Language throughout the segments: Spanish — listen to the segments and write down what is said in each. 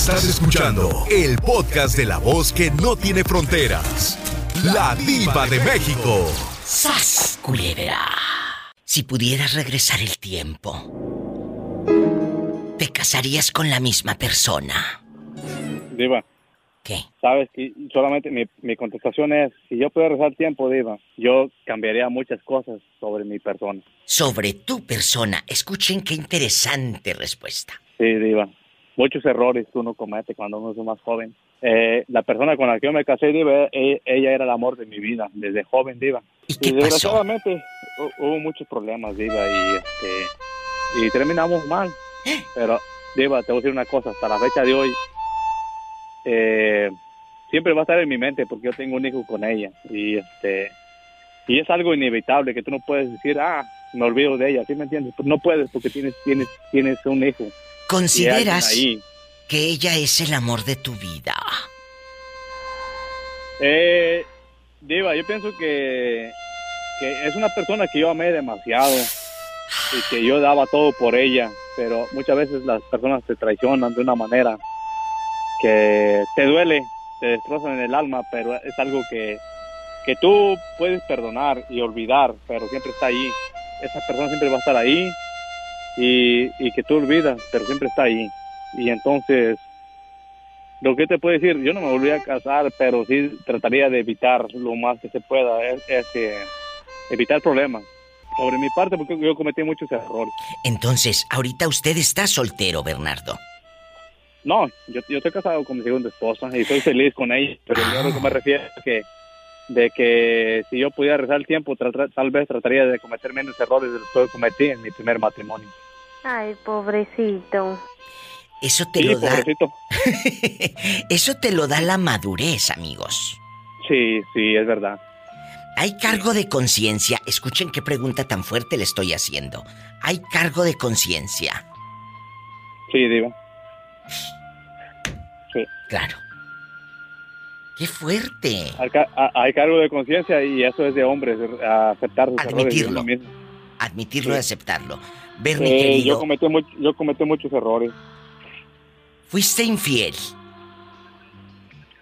Estás escuchando el podcast de la voz que no tiene fronteras. La diva de México. ¡Sas, culebra! Si pudieras regresar el tiempo, ¿te casarías con la misma persona? Diva. ¿Qué? Sabes que solamente mi, mi contestación es, si yo pudiera regresar el tiempo, Diva, yo cambiaría muchas cosas sobre mi persona. Sobre tu persona. Escuchen qué interesante respuesta. Sí, Diva. Muchos errores que uno comete cuando uno es más joven. Eh, la persona con la que yo me casé, Diva, e- ella era el amor de mi vida, desde joven, Diva. ¿Y qué pasó? desgraciadamente hu- hubo muchos problemas, Diva, y, este, y terminamos mal. Pero, Diva, te voy a decir una cosa, hasta la fecha de hoy, eh, siempre va a estar en mi mente porque yo tengo un hijo con ella. Y este y es algo inevitable que tú no puedes decir, ah, me olvido de ella, ¿sí me entiendes? No puedes porque tienes, tienes, tienes un hijo. ¿Consideras que ella es el amor de tu vida? Eh, Diva, yo pienso que, que es una persona que yo amé demasiado y que yo daba todo por ella, pero muchas veces las personas te traicionan de una manera que te duele, te destrozan en el alma, pero es algo que, que tú puedes perdonar y olvidar, pero siempre está ahí. Esa persona siempre va a estar ahí y, y que tú olvidas, pero siempre está ahí. Y entonces, lo que te puedo decir, yo no me volví a casar, pero sí trataría de evitar lo más que se pueda, es, evitar problemas. Sobre mi parte, porque yo cometí muchos errores. Entonces, ahorita usted está soltero, Bernardo. No, yo, yo estoy casado con mi segunda esposa y estoy feliz con ella, pero yo lo que me refiero es que de que si yo pudiera rezar el tiempo, tal vez trataría de cometer menos errores de los que cometí en mi primer matrimonio. Ay, pobrecito. Eso te Sí, lo da. pobrecito. Eso te lo da la madurez, amigos. Sí, sí, es verdad. Hay cargo de conciencia. Escuchen qué pregunta tan fuerte le estoy haciendo. Hay cargo de conciencia. Sí, Diva. Sí. Claro. Qué fuerte. Hay, cargo de conciencia y eso es de hombres, a aceptar sus errores Admitirlo. Admitirlo y Sí. aceptarlo. Ver, mi Eh, querido, yo, cometí much- yo cometí muchos errores. fuiste infiel.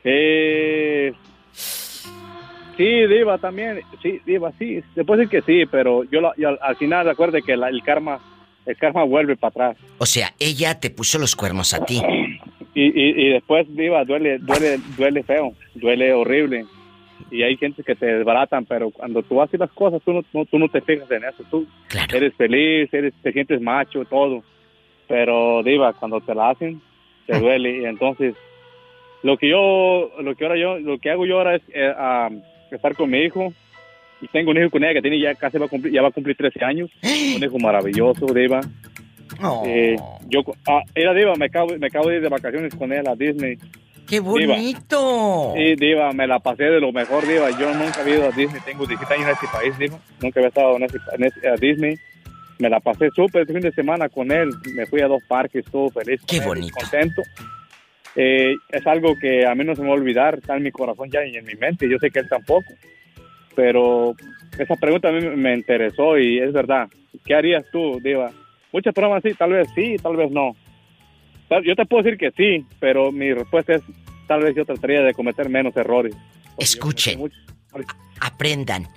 Eh, sí, Diva, también. Sí, Diva, sí. Se puede decir que sí, pero yo, la- yo al- al final recuerde que la- el karma el karma vuelve para atrás. O sea, ella te puso los cuernos a ti. Y, y, y después, Diva, duele, duele, duele feo, duele horrible. Y hay gente que te desbaratan, pero cuando tú haces las cosas, tú no, no- tú no te fijas en eso. Tú Claro. eres feliz, eres, te sientes macho, todo. Pero, Diva, cuando te la hacen, te duele. Y entonces, lo que yo, lo que ahora yo, lo que hago yo ahora es eh, ah, estar con mi hijo. Y tengo un hijo con ella que tiene ya casi va a cumplir, ya va a cumplir 13 años. Un hijo maravilloso, Diva. Oh, Eh, yo, ah, era Diva, me acabo, me acabo de ir de vacaciones con él a Disney. ¡Qué bonito! Sí, Diva, me la pasé de lo mejor, Diva. Yo nunca había ido a Disney, tengo 17 años en este país, Diva. Nunca había estado en ese, en ese- a Disney. Me la pasé súper este fin de semana con él. Me fui a dos parques, todo feliz. Qué él, bonito. Contento. Eh, es algo que a mí no se me va a olvidar, está en mi corazón ya y en mi mente. Yo sé que él tampoco. Pero esa pregunta a mí me interesó y es verdad. ¿Qué harías tú, Diva? Muchas personas sí, tal vez sí, tal vez no. Yo te puedo decir que sí, pero mi respuesta es tal vez yo trataría de cometer menos errores. Escuchen. muchos- Aprendan.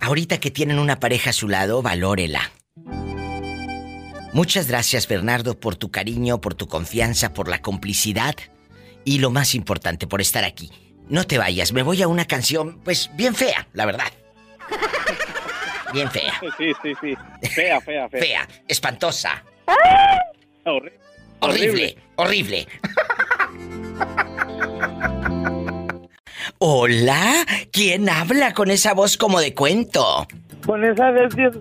Ahorita que tienen una pareja a su lado, valórela. Muchas gracias, Bernardo, por tu cariño, por tu confianza, por la complicidad y lo más importante, por estar aquí. No te vayas, me voy a una canción, pues bien fea, la verdad. Bien fea. Sí, sí, sí. Fea, fea, fea. Fea, espantosa, Horrible. horrible, horrible. Hola, ¿quién habla con esa voz como de cuento? Con esa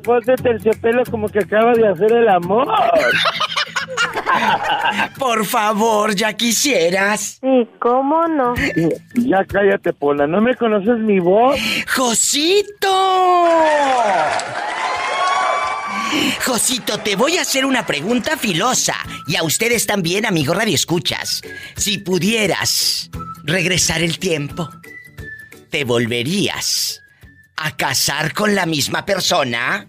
voz de terciopelo como que acaba de hacer el amor. Por favor, ya quisieras. Sí, ¿cómo no? Ya cállate, Pola, ¿no me conoces mi voz? ¡Josito! Josito, te voy a hacer una pregunta filosa. Y a ustedes también, amigo Radio Escuchas. Si pudieras regresar el tiempo, ¿te volverías a casar con la misma persona?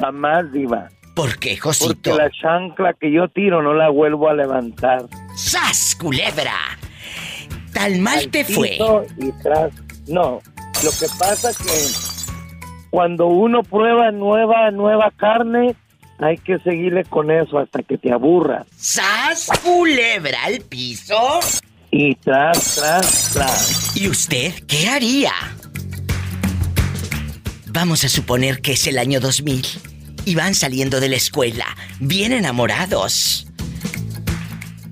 Jamás, diva. ¿Por qué, Porque Josito? la chancla que yo tiro no la vuelvo a levantar. ¡Sas, culebra! Tal mal Al te fue. Y tras. No, lo que pasa que cuando uno prueba nueva, nueva carne, hay que seguirle con eso hasta que te aburra. ¡Sas, culebra al piso! Y tras, tras, tras. ¿Y usted qué haría? Vamos a suponer que es el año 2000 y van saliendo de la escuela, bien enamorados.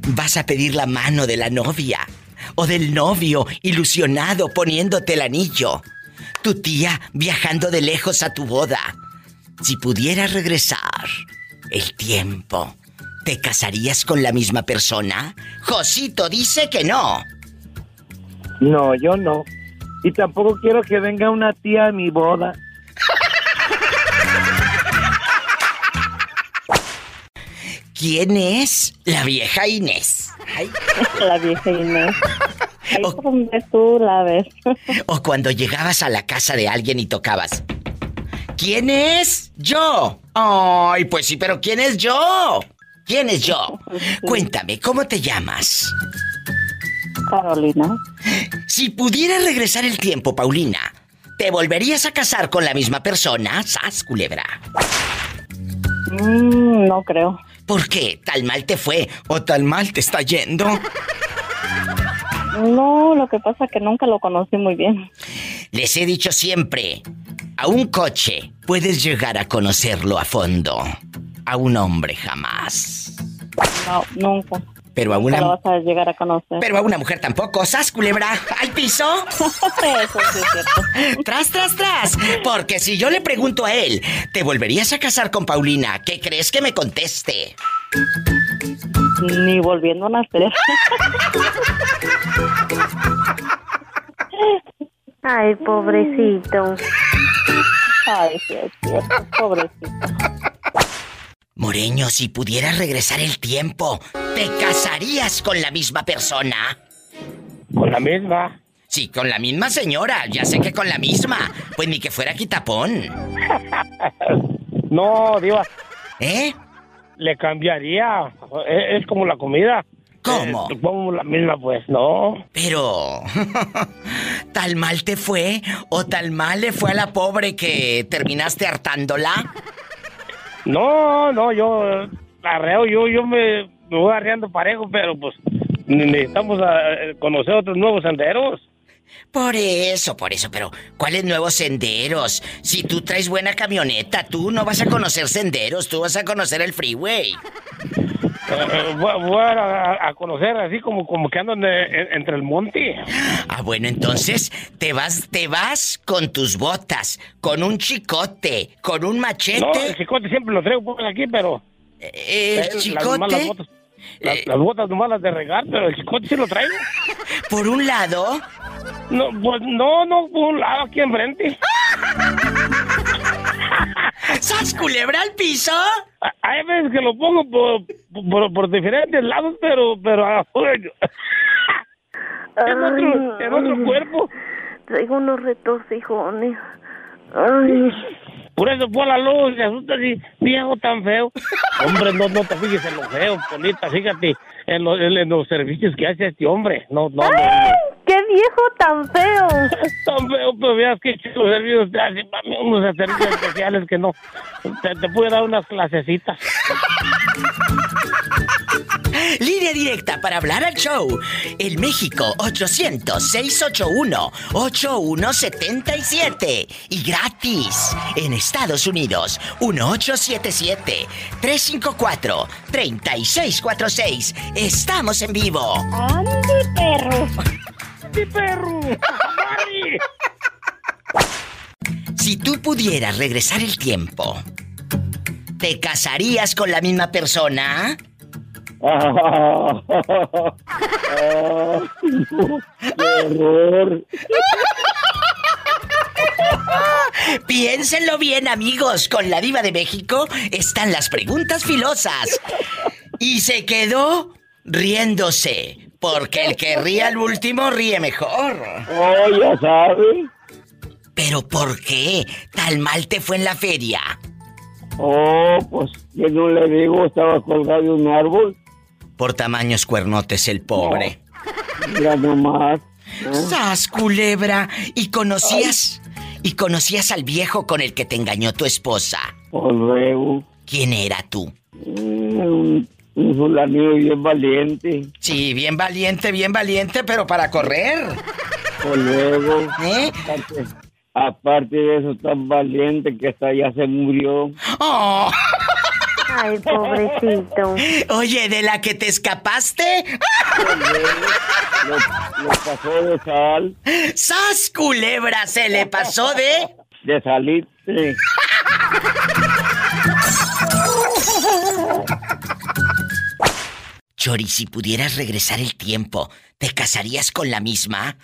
Vas a pedir la mano de la novia o del novio ilusionado poniéndote el anillo. Tu tía viajando de lejos a tu boda. Si pudieras regresar el tiempo, ¿te casarías con la misma persona? Josito dice que no. No, yo no. Y tampoco quiero que venga una tía a mi boda. ¿Quién es la vieja Inés? Ay, La vieja Inés. Ahí por donde tú la ves. O cuando llegabas a la casa de alguien y tocabas. ¿Quién es? Yo. Ay, pues sí, pero ¿quién es yo? ¿Quién es yo? Cuéntame, ¿cómo te llamas? Carolina. Si pudieras regresar el tiempo, Paulina, ¿te volverías a casar con la misma persona? Sas, culebra. Mm, no creo. ¿Por qué? ¿Tal mal te fue o tal mal te está yendo? No, lo que pasa es que nunca lo conocí muy bien. Les he dicho siempre, a un coche puedes llegar a conocerlo a fondo. A un hombre jamás. No, nunca. Pero a una vas a llegar a conocer. pero a una mujer tampoco, ¿sas culebra? ¿Al piso? Eso sí es cierto. Tras, tras, tras. Porque si yo le pregunto a él, ¿te volverías a casar con Paulina? ¿Qué crees que me conteste? Ni volviendo a nacer. Ay, pobrecito. Ay, sí es cierto. Pobrecito. Moreño, si pudieras regresar el tiempo, ¿te casarías con la misma persona? Con la misma. Sí, con la misma señora. Ya sé que con la misma. Pues ni que fuera quitapón. No, Diva, ¿Eh? le cambiaría. Es, es como la comida. ¿Cómo? Eh, como la misma, pues, no. Pero... ¿Tal mal te fue? ¿O tal mal le fue a la pobre que terminaste hartándola? No, no, yo arreo, yo, yo me, voy arreando parejo, pero pues ne- necesitamos eh, conocer otros nuevos senderos. Por eso, por eso, pero ¿cuáles nuevos senderos? Si tú traes buena camioneta, tú no vas a conocer senderos, tú vas a conocer el freeway. Eh, voy, a, a conocer así como, como que ando en- en- entre el monte. Ah, bueno, entonces te vas, te vas con tus botas, con un chicote, con un No, el machete. chicote siempre lo traigo pues, aquí, pero... eh, el las, nomás las chicote, botas, las, Eh. las botas nomás las de regar, pero el chicote sí lo traigo. por un lado, No, pues no, no, por un lado aquí enfrente. ¡sas culebra al piso! Hay veces que lo pongo por, por, por diferentes lados, pero, pero en otro, en otro cuerpo. Traigo unos retorcijones. Ay, Por eso fue a la luz, se asusta así, viejo tan feo. Hombre, no, no te fijes en lo feo, Polita, fíjate en, lo- en- en los servicios que hace este hombre. No, no, no. ¡Qué viejo tan feo! Tan feo, pero veas que los servicios te hacen, mami, unos servicios especiales que no. Te, te puede dar unas clasecitas. Línea directa para hablar al show. El México 800-681-8177. Y gratis. En Estados Unidos 1877-354-3646. Estamos en vivo. ¡Ande, perro! ¡Mi perro! ¡Mari! Si tú pudieras regresar el tiempo, ¿te casarías con la misma persona? ¡Qué horror! Piénsenlo bien, amigos. Con la diva de México están las preguntas filosas. Y se quedó riéndose. Porque el que ríe al último ríe mejor. Oh, ya sabes. Pero ¿por qué? ¿Tal mal te fue en la feria? Oh, pues, que no le digo, estaba colgado de un árbol. Por tamaños cuernotes el pobre. Mira nomás. ¿eh? ¡Sas, culebra! ¿Y conocías? ¿Y conocías al viejo con el que te engañó tu esposa? Pues luego, ¿Quién era tú? mm, un, un fulanillo bien valiente. Sí, bien valiente, bien valiente, pero para correr. Pues luego, ¿Eh? aparte, aparte de eso, tan valiente que hasta ya se murió. Oh, Ay, pobrecito. oye, ¿de la que te escapaste? Lo, lo pasó de sal, ¡Sas, culebra! Se le pasó de... de salirse. Chori, si pudieras regresar el tiempo, ¿te casarías con la misma?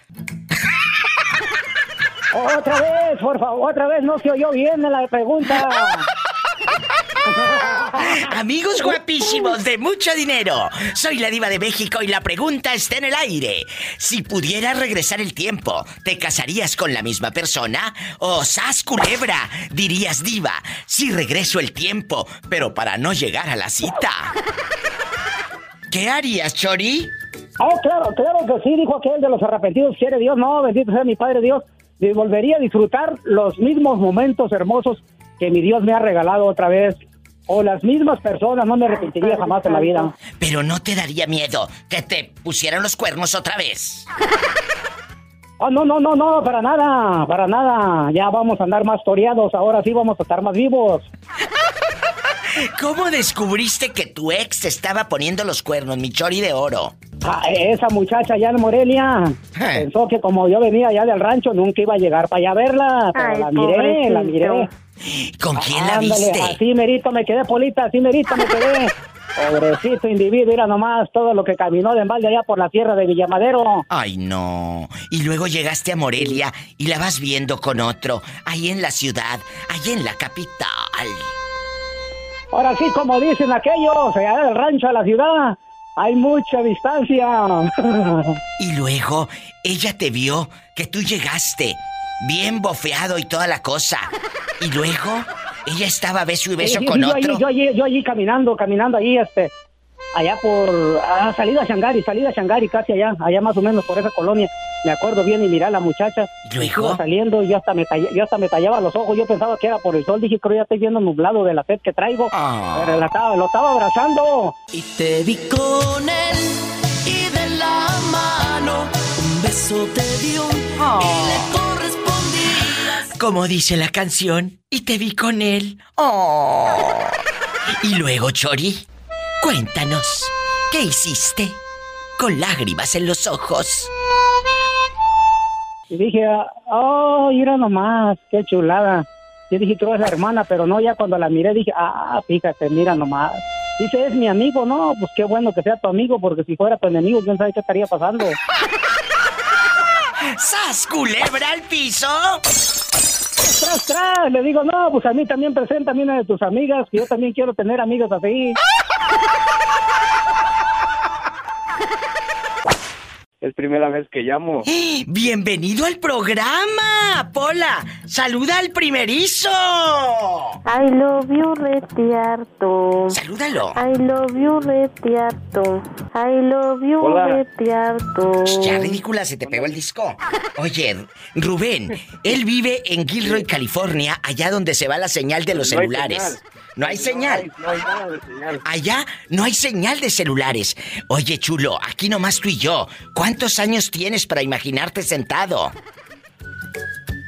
Otra vez, por favor, otra vez no se oyó bien la pregunta. Amigos guapísimos de mucho dinero, soy la diva de México y la pregunta está en el aire. Si pudieras regresar el tiempo, ¿te casarías con la misma persona? ¿O sas culebra? Dirías diva, si regreso el tiempo, pero para no llegar a la cita. ¿Qué harías, Chori? Oh, claro, claro que sí, dijo aquel de los arrepentidos, quiere Dios, no, bendito sea mi Padre Dios. Y volvería a disfrutar los mismos momentos hermosos que mi Dios me ha regalado otra vez. O las mismas personas, no me arrepentiría jamás en la vida. Pero no te daría miedo que te pusieran los cuernos otra vez. Oh, no, no, no, no, para nada, para nada. Ya vamos a andar más toreados, ahora sí vamos a estar más vivos. ¿Cómo descubriste que tu ex te estaba poniendo los cuernos, mi Chori de oro? Ah, esa muchacha allá en Morelia Eh. pensó que como yo venía allá del rancho nunca iba a llegar para allá a verla, pero Ay, la miré, la miré. ¿Con quién la Ándale, viste? Así merito me quedé, Polita, así merito me quedé. Pobrecito individuo, mira nomás todo lo que caminó de embalde allá por la tierra de Villamadero. Ay, no. Y luego llegaste a Morelia y la vas viendo con otro, ahí en la ciudad, ahí en la capital. Ahora sí, como dicen aquellos, allá del rancho a la ciudad, hay mucha distancia. Y luego ella te vio que tú llegaste, bien bofeado y toda la cosa. Y luego ella estaba beso y beso Sí, sí, con yo otro. Allí, yo, allí, yo allí caminando, caminando allí, este, allá por, ah, salida a Shangari, salida a Shangari, casi allá, allá más o menos por esa colonia. Me acuerdo bien y miré a la muchacha. ¿Y luego? Iba saliendo y yo hasta, me talla- yo hasta me tallaba los ojos. Yo pensaba que era por el sol. Dije, creo ya estoy viendo nublado de la sed que traigo. Ah. Pero la estaba, lo estaba abrazando. Y te vi con él y de la mano un beso te dio y le correspondías. Como dice la canción, y te vi con él. Oh. Y luego, Chori, cuéntanos, ¿qué hiciste? Con lágrimas en los ojos. Y dije, oh, mira nomás, qué chulada. Yo dije, creo es la hermana, pero no, ya cuando la miré dije, ah, fíjate, mira nomás. Dice, es mi amigo, no, pues qué bueno que sea tu amigo, porque si fuera tu enemigo, quién sabe qué estaría pasando. ¡Sas, culebra al piso! Tras, tras, le digo, no, pues a mí también presenta a una de tus amigas, que yo también quiero tener amigas así. Es primera vez que llamo. ¡Bienvenido al programa! Pola, saluda al primerizo. I love you retiarto. Salúdalo. I love you retiarto. I love you retiarto. Ya, ridícula, se te pegó el disco. Oye, Rubén, él vive en Gilroy, California, allá donde se va la señal de los No celulares. No hay señal. No hay nada de señal. Allá no hay señal de celulares. Oye, chulo, aquí nomás tú y yo. ¿Cuántos años tienes para imaginarte sentado?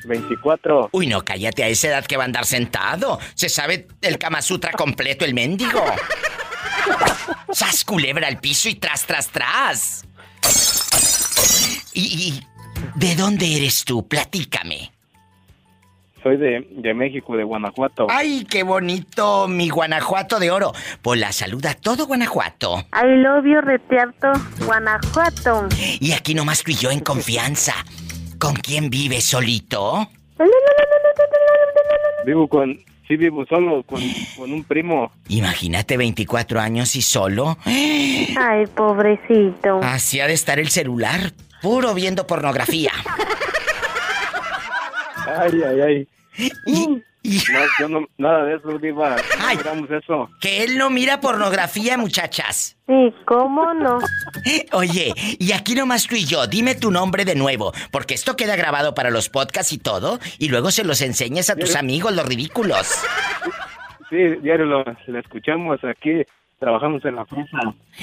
24. Uy, no, cállate a esa edad que va a andar sentado. Se sabe el Kama Sutra completo, el mendigo. Sas culebra al piso y tras, tras, tras. ¿Y, y de dónde eres tú? Platícame. Soy de, de México, de Guanajuato. Ay, qué bonito, mi Guanajuato de oro. Pola, saluda a todo Guanajuato. I love you retiarto, Guanajuato. Y aquí nomás tú y yo en confianza. ¿Con quién vives solito? Vivo con... Sí, vivo solo con, con un primo. Imagínate 24 años y solo. Ay, pobrecito. Así ha de estar el celular, puro viendo pornografía. Ay, ay, ay. ¿Y, No, yo no, nada de eso, Diva. No Ay. miramos eso. Que él no mira pornografía, muchachas. Sí, ¿cómo no? Oye, y aquí nomás tú y yo, dime tu nombre de nuevo, porque esto queda grabado para los podcasts y todo, y luego se los enseñas a tus amigos, los ridículos. Sí, diario lo, lo escuchamos aquí. Trabajamos en la fresa.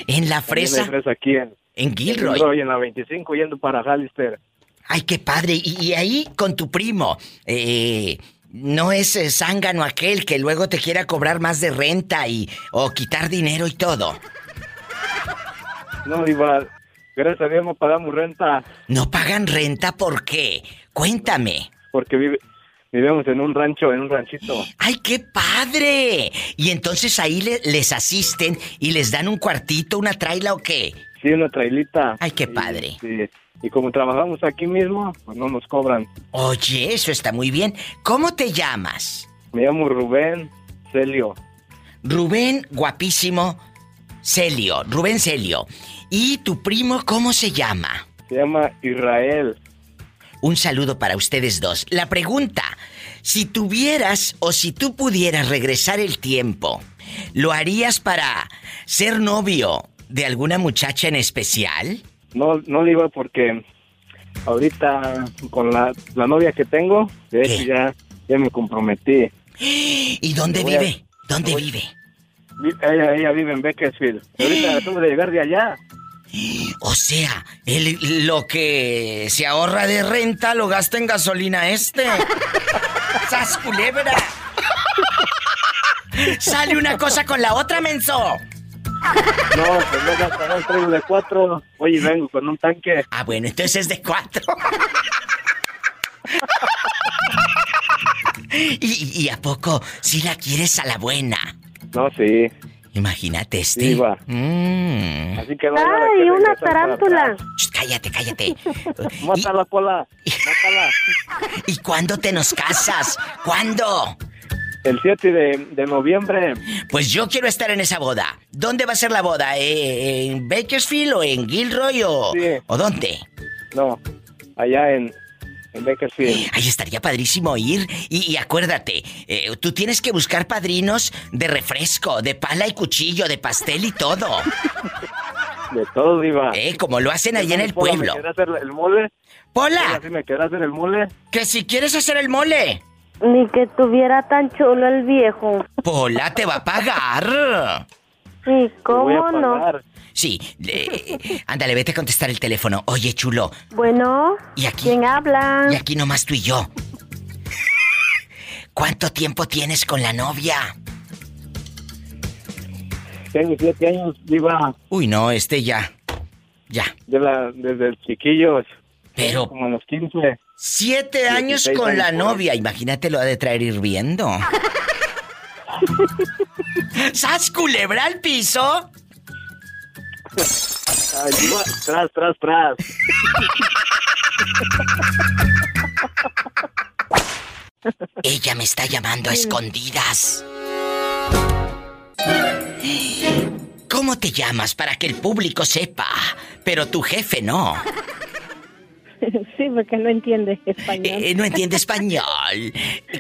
En la También hay fresa, fresa aquí en, en en Gilroy. Gilroy, en la 25, yendo para Hallister. Ay, qué padre. Y, y ahí con tu primo, eh, no es eh, zángano aquel que luego te quiera cobrar más de renta y o quitar dinero y todo. No, Diva, gracias a Dios no pagamos renta No pagan renta, ¿por qué? Cuéntame. porque vive, vivimos en un rancho, en un ranchito. ¡Ay, qué padre! Y entonces ahí le- les asisten y les dan un cuartito, una traila o qué. Sí, una trailita. Ay, qué padre. sí, y como trabajamos aquí mismo, pues no nos cobran. Oye, eso está muy bien. ¿Cómo te llamas? Me llamo Rubén Celio. Rubén, guapísimo. Celio, Rubén Celio. ¿Y tu primo cómo se llama? Se llama Israel. Un saludo para ustedes dos. La pregunta, si tuvieras o si tú pudieras regresar el tiempo, ¿lo harías para ser novio de alguna muchacha en especial? No, no le iba porque ahorita con la, la novia que tengo, de hecho ya, ya me comprometí. ¿Y dónde Me voy a- vive? ¿Dónde voy- vive? Vi- Ella, ella vive en Bakersfield. Ahorita acabo de llegar de allá. O sea, él lo que se ahorra de renta lo gasta en gasolina este. ¡Sas culebra! Sale una cosa con la otra, menso. No, pues no gastaré el traigo de cuatro. Oye, vengo con un tanque. Ah, bueno, entonces es de cuatro. ¿Y, y a poco si la quieres a la buena? No, sí. Imagínate este. Sí, va. Mm. Así que no ¡Ay, que una tarántula! Shh, cállate, cállate. Mátala, Pola. Mátala. ¿Y, ¿Y cuándo te nos casas? ¿Cuándo? El 7 de, de noviembre. Pues yo quiero estar en esa boda. ¿Dónde va a ser la boda? ¿Eh, ¿En Bakersfield o en Gilroy o, Sí. o dónde? No, allá en, en Bakersfield. Ahí estaría padrísimo ir. Y, y acuérdate, eh, tú tienes que buscar padrinos de refresco, de pala y cuchillo, de pastel y todo. De todo, Diva. Eh, como lo hacen allá en el pueblo. ¿Me quieres hacer el mole? Pola, Pola, ¿sí me quieres hacer el mole? que si quieres hacer el mole, Ni que tuviera tan chulo el viejo. Pola te va a pagar. Sí, ¿cómo no? Sí, eh, ándale, vete a contestar el teléfono. Oye, chulo, Bueno, ¿Y aquí? ¿quién habla? y aquí nomás tú y yo. ¿Cuánto tiempo tienes con la novia? Tengo siete años, Diva. Uy, no, este ya. Ya. De la, desde el chiquillo. Pero Como a los 15. Siete años 16 con la novia. Imagínate lo ha de traer hirviendo. ¿Sas culebra al piso? Ay, tras, tras, tras. Ella me está llamando a escondidas. ¿Cómo te llamas para que el público sepa? Pero tu jefe no. Sí, porque no entiende español. Eh, no entiende español.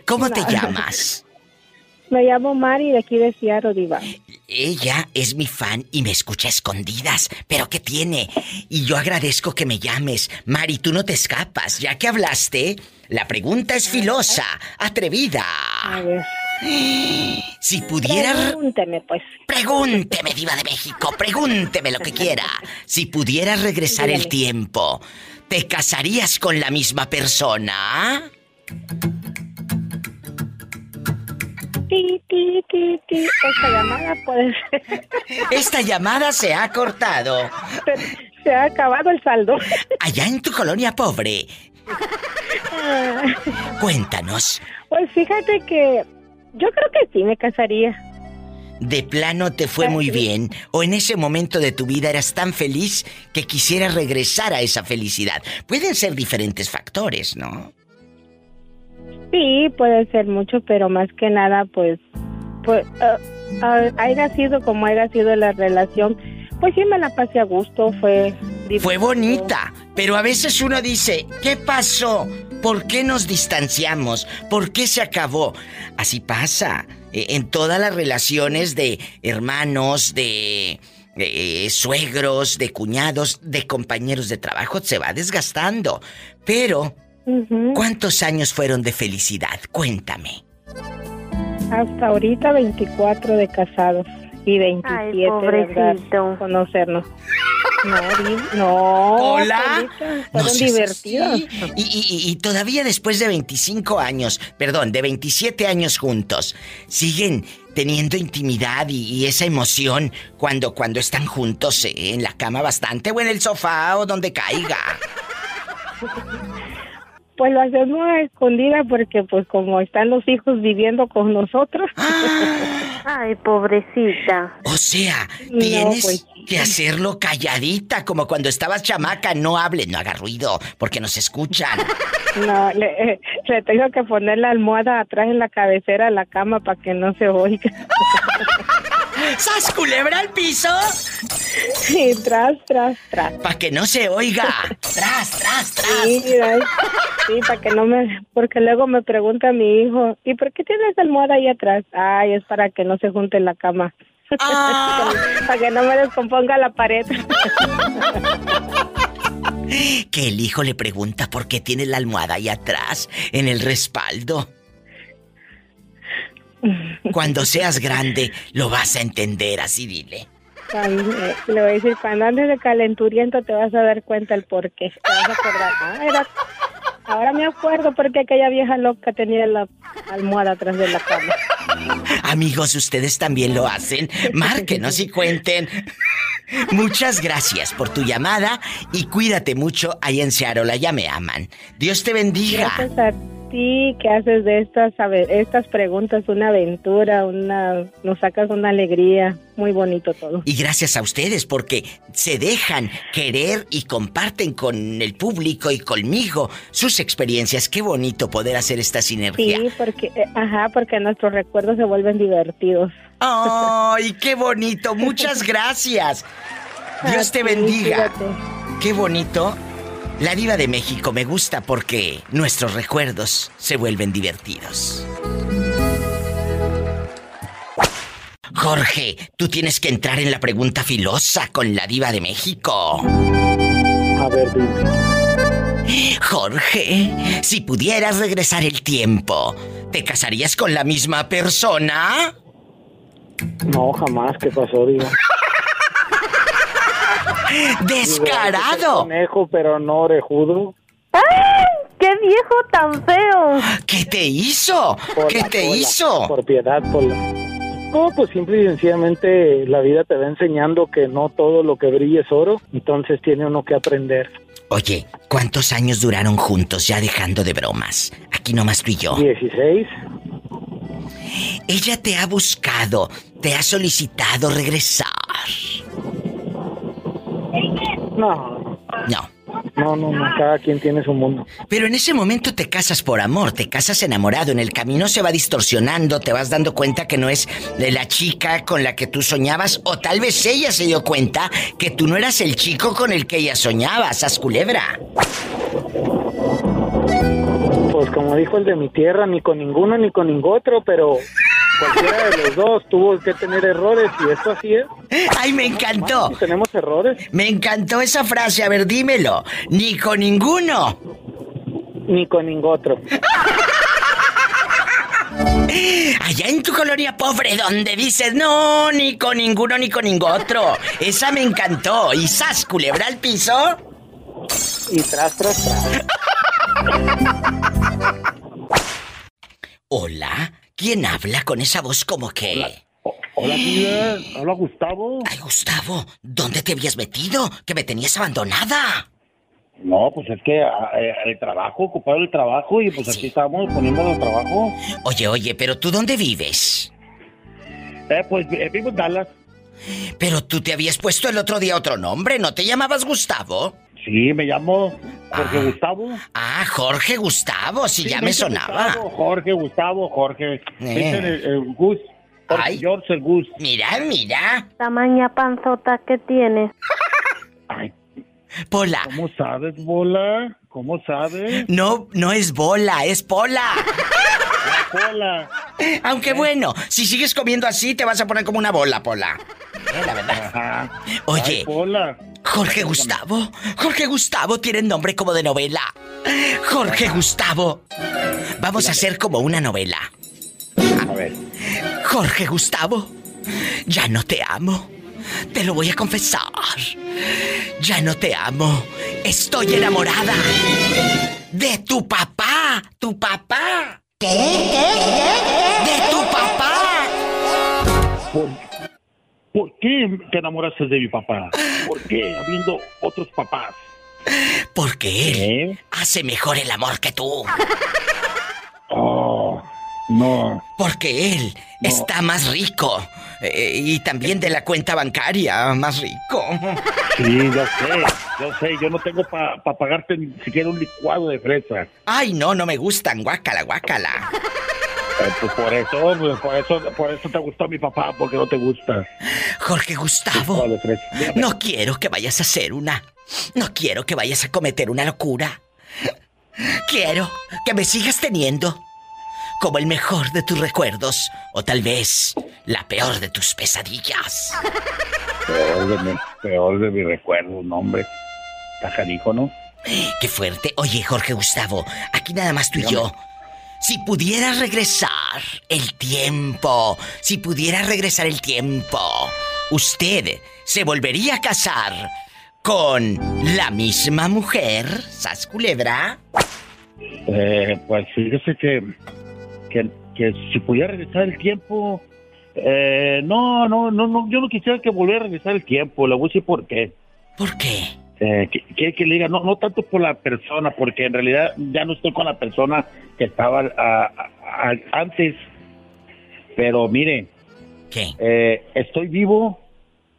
¿Cómo te llamas? Me llamo Mari de aquí de Seattle, Diva. Ella es mi fan y me escucha a escondidas. ¿Pero qué tiene? Y yo agradezco que me llames. Mari, tú no te escapas. Ya que hablaste, la pregunta es filosa, atrevida. A ver. Si pudiera... Pregúnteme, pues. Pregúnteme, diva de México, pregúnteme lo que quiera. Si pudieras regresar el tiempo, ¿te casarías con la misma persona? Ti, ti, ti, ti. Esta llamada puede ser. Esta llamada se ha cortado. Se- Se ha acabado el saldo. Allá en tu colonia pobre, Ah, cuéntanos. Pues fíjate que yo creo que sí me casaría. ¿De plano te fue muy bien? ¿O en ese momento de tu vida eras tan feliz que quisieras regresar a esa felicidad? Pueden ser diferentes factores, ¿no? Sí, puede ser mucho, pero más que nada, pues, pues haya sido como haya sido la relación, pues sí me la pasé a gusto, fue... Fue bonita, pero a veces uno dice, ¿qué pasó ¿Por qué nos distanciamos? ¿Por qué se acabó? Así pasa. Eh, En todas las relaciones de hermanos, de eh, suegros, de cuñados, de compañeros de trabajo, se va desgastando. Pero. ¿cuántos años fueron de felicidad? Cuéntame. Hasta ahorita 24 de casados y 27 Ay, pobrecito. conocernos. No, no. Hola. Polita, No Fueron divertidos. Y, y- y- y todavía después de 25 años, perdón, de 27 años juntos, siguen teniendo intimidad y, y esa emoción cuando, cuando están juntos eh, en la cama bastante o en el sofá o donde caiga. Pues lo hacemos a escondida porque pues como están los hijos viviendo con nosotros. Ay, pobrecita. O sea, No, tienes pues. que hacerlo calladita, como cuando estabas chamaca. No hable, no haga ruido, porque nos escuchan. No, le, eh, le tengo que poner la almohada atrás en la cabecera de la cama para que no se oiga. ¡Sas culebra al piso! Y tras, tras, tras. Para que no se oiga. ¡Tras, tras, tras! Sí, sí, para que no me... Porque luego me pregunta mi hijo, ¿y por qué tienes almohada ahí atrás? Ay, es para que no se junte en la cama. Ah. para que no me descomponga la pared. Que el hijo le pregunta por qué tiene la almohada ahí atrás, en el respaldo. Cuando seas grande, lo vas a entender, así dile. Le voy a decir, cuando andes de calenturiento te vas a dar cuenta el por qué. Te vas a acordar. Ah, era- Ahora me acuerdo porque aquella vieja loca tenía la almohada atrás de la cama. Amigos, ustedes también lo hacen. Márquenos y cuenten. Muchas gracias por tu llamada y cuídate mucho ahí en Seattle. Allá me aman. Dios te bendiga. Gracias a ti que haces de estas, estas preguntas una aventura, una, nos sacas una alegría. Muy bonito todo. Y gracias a ustedes porque se dejan querer y comparten con el público y conmigo sus experiencias. Qué bonito poder hacer esta sinergia. Sí, porque, eh, ajá, porque nuestros recuerdos se vuelven divertidos. ¡Ay, qué bonito! Muchas gracias. Dios te bendiga. Qué bonito. La diva de México me gusta porque nuestros recuerdos se vuelven divertidos. Jorge, tú tienes que entrar en la pregunta filosa con la diva de México. A ver, dime. Jorge, si pudieras regresar el tiempo, ¿te casarías con la misma persona? No, jamás. ¿Qué pasó, digo? ¡Descarado! Conejo, pero no orejudo. ¡Ay! ¡Qué viejo tan feo! ¿Qué te hizo? Por ¿Qué la te hizo? Por piedad, por la... No, pues simple y sencillamente la vida te va enseñando que no todo lo que brilla es oro, entonces tiene uno que aprender. Oye, ¿cuántos años duraron juntos ya dejando de bromas? Aquí nomás tú y yo. 16. Ella te ha buscado, te ha solicitado regresar. No, No. no, no, no, cada quien tiene su mundo. Pero en ese momento te casas por amor, te casas enamorado. En el camino se va distorsionando, te vas dando cuenta que no es de la chica con la que tú soñabas, o tal vez ella se dio cuenta que tú no eras el chico con el que ella soñaba, sas culebra. Pues como dijo el de mi tierra, ni con ninguno ni con ningún otro, pero cualquiera de los dos tuvo que tener errores y esto así es. ¡Ay, me encantó! Tenemos errores, Me encantó esa frase, a ver, dímelo. Ni con ninguno. ni con ningún otro. Allá en tu colonia pobre donde dices no, ni con ninguno ni con ningún otro. Esa me encantó. ¿Y sas, culebra al piso? Y tras, tras, tras. Hola, ¿quién habla con esa voz como que? Hola. Hola, Gustavo. Ay, Gustavo, ¿dónde te habías metido? Que me tenías abandonada. No, pues es que ah, eh, el trabajo, ocupado el trabajo y pues Sí. aquí estamos poniendo el trabajo. Oye, oye, pero tú dónde vives? Eh, pues eh, vivo en Dallas. Pero tú te habías puesto el otro día otro nombre, ¿no te llamabas Gustavo? Sí, me llamo Jorge Ah. Gustavo. Ah, Jorge Gustavo, si Sí, ya me sonaba. Gustavo, Jorge, Gustavo, Jorge. Me dicen el, el Gus. Jorge Ay. George, el Gus. Mira, mira. Tamaña panzota que tienes. Ay, Pola. ¿Cómo sabes, bola? ¿Cómo sabes? No, no es bola, es pola. Pola. Aunque bueno, si sigues comiendo así, te vas a poner como una bola, Pola. Eh, la verdad. Ajá. Oye, Ay, Pola. Jorge Gustavo. Jorge Gustavo tiene nombre como de novela. Jorge Gustavo. Vamos a hacer como una novela. A ver. Jorge Gustavo, ya no te amo. Te lo voy a confesar. Ya no te amo. Estoy enamorada de tu papá. Tu papá. ¿Qué? De tu papá. ¿Por, qué te enamoraste de mi papá? ¿Por qué habiendo otros papás? Porque él ¿Eh? hace mejor el amor que tú. Oh, no. Porque él está más rico. Eh, y también de la cuenta bancaria, más rico. Sí, yo sé, yo sé, yo no tengo para pagarte ni siquiera un licuado de fresa. Ay, no, no me gustan. Guácala, guácala. Pues por eso, pues, por eso, por eso te gustó mi papá, porque no te gusta. Jorge Gustavo. No quiero que vayas a hacer una. No quiero que vayas a cometer una locura. Quiero que me sigas teniendo como el mejor de tus recuerdos o tal vez la peor de tus pesadillas. Peor de mi, peor de mi recuerdo, no, hombre. Tajanico, ¿no? Qué fuerte. Oye, Jorge Gustavo, aquí nada más tú y yo. Si pudiera regresar el tiempo, si pudiera regresar el tiempo, usted se volvería a casar con la misma mujer, Sas Culebra. Eh, pues fíjese que, que, que si pudiera regresar el tiempo, eh, no, no, no, no, yo no quisiera que volviera a regresar el tiempo, le voy a decir por qué. ¿Por qué? Eh, que, le diga, no, no tanto por la persona, porque en realidad ya no estoy con la persona que estaba ah, antes, pero mire, ¿Qué? eh, estoy vivo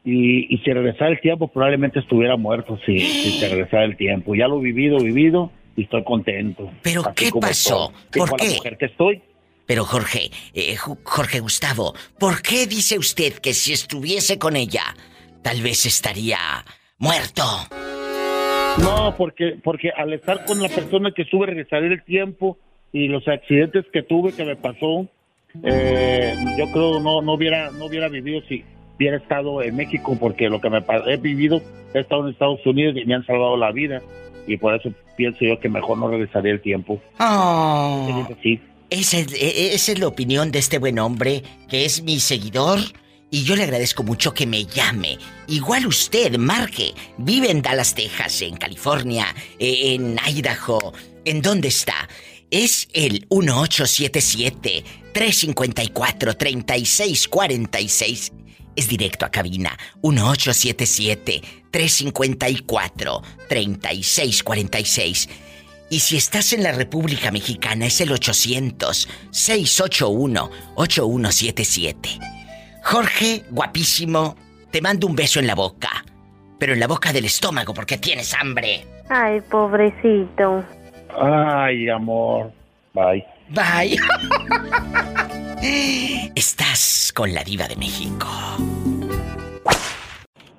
y, y si regresara el tiempo probablemente estuviera muerto si, si se regresara el tiempo. Ya lo he vivido, vivido y estoy contento. ¿Pero qué pasó? estoy. ¿Por qué? la mujer que estoy. Pero Jorge, eh, Jorge Gustavo, ¿por qué dice usted que si estuviese con ella, tal vez estaría muerto? No, porque, porque al estar con la persona que sube, regresaré el tiempo y los accidentes que tuve que me pasó, eh, yo creo no, no hubiera, no hubiera vivido si hubiera estado en México, porque lo que me he vivido, he estado en Estados Unidos y me han salvado la vida y por eso pienso yo que mejor no regresaría el tiempo. Oh. Sí. Esa es, e- esa es la opinión de este buen hombre, que es mi seguidor, y yo le agradezco mucho que me llame. Igual usted, marque, vive en Dallas, Texas, en California, eh, en Idaho, ¿en dónde está? Es el 1877-354-3646. Es directo a cabina. 1877-354-3646. Y si estás en la República Mexicana es el 800-681-8177. Jorge, guapísimo, te mando un beso en la boca. Pero en la boca del estómago porque tienes hambre. Ay, pobrecito. Ay, amor. Bye. Bye. Estás con la diva de México.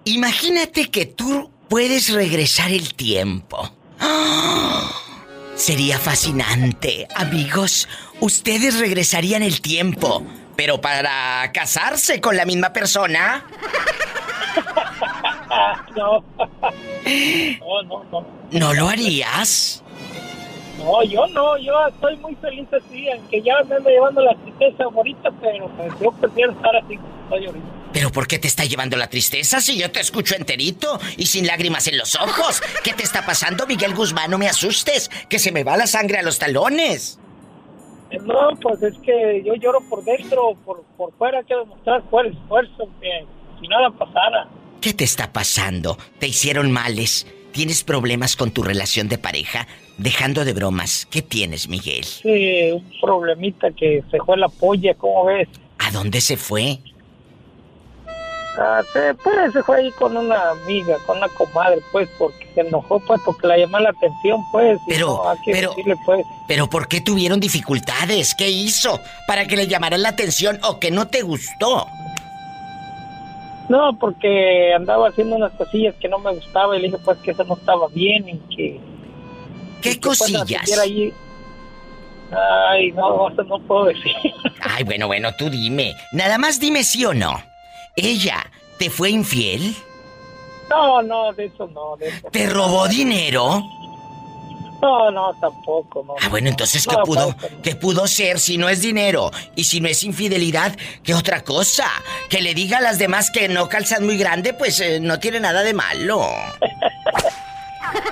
Imagínate que tú puedes regresar el tiempo. Sería fascinante. Amigos, ustedes regresarían el tiempo, pero para casarse con la misma persona. No. No, no, no. ¿No lo harías? No, yo no, yo estoy muy feliz así, aunque ya me ando llevando la tristeza ahorita, pero pues, yo prefiero estar así como estoy ahorita. ¿Pero por qué te está llevando la tristeza si yo te escucho enterito y sin lágrimas en los ojos? ¿Qué te está pasando, Miguel Guzmán? No me asustes, que se me va la sangre a los talones. No, pues es que yo lloro por dentro, por, por fuera hay que demostrar fuera esfuerzo, que si nada pasara. ¿Qué te está pasando? ¿Te hicieron males? ¿Tienes problemas con tu relación de pareja? Dejando de bromas, ¿qué tienes, Miguel? Sí, un problemita que se fue la polla, ¿cómo ves? ¿A dónde se fue? Ah, se, pues se fue ahí con una amiga, con una comadre, pues, porque se enojó, pues, porque la llamó la atención, pues. Pero, no, pero- decirle, pues, ¿Pero por qué tuvieron dificultades? ¿Qué hizo para que le llamaran la atención o que no te gustó? No, porque andaba haciendo unas cosillas que no me gustaba y le dije pues que eso no estaba bien y que... ¿Qué y que, pues, la cosillas? allí. Ay, no, eso no puedo decir. Ay, bueno, bueno, tú dime. Nada más dime sí o no. ¿Ella te fue infiel? No, no, de eso no, de eso ¿Te robó dinero? No, no, tampoco, no. Ah, bueno, entonces, ¿qué No, pudo, qué pudo ser si no es dinero? Y si no es infidelidad, ¿qué otra cosa? Que le diga a las demás que no calzan muy grande, pues eh, no tiene nada de malo.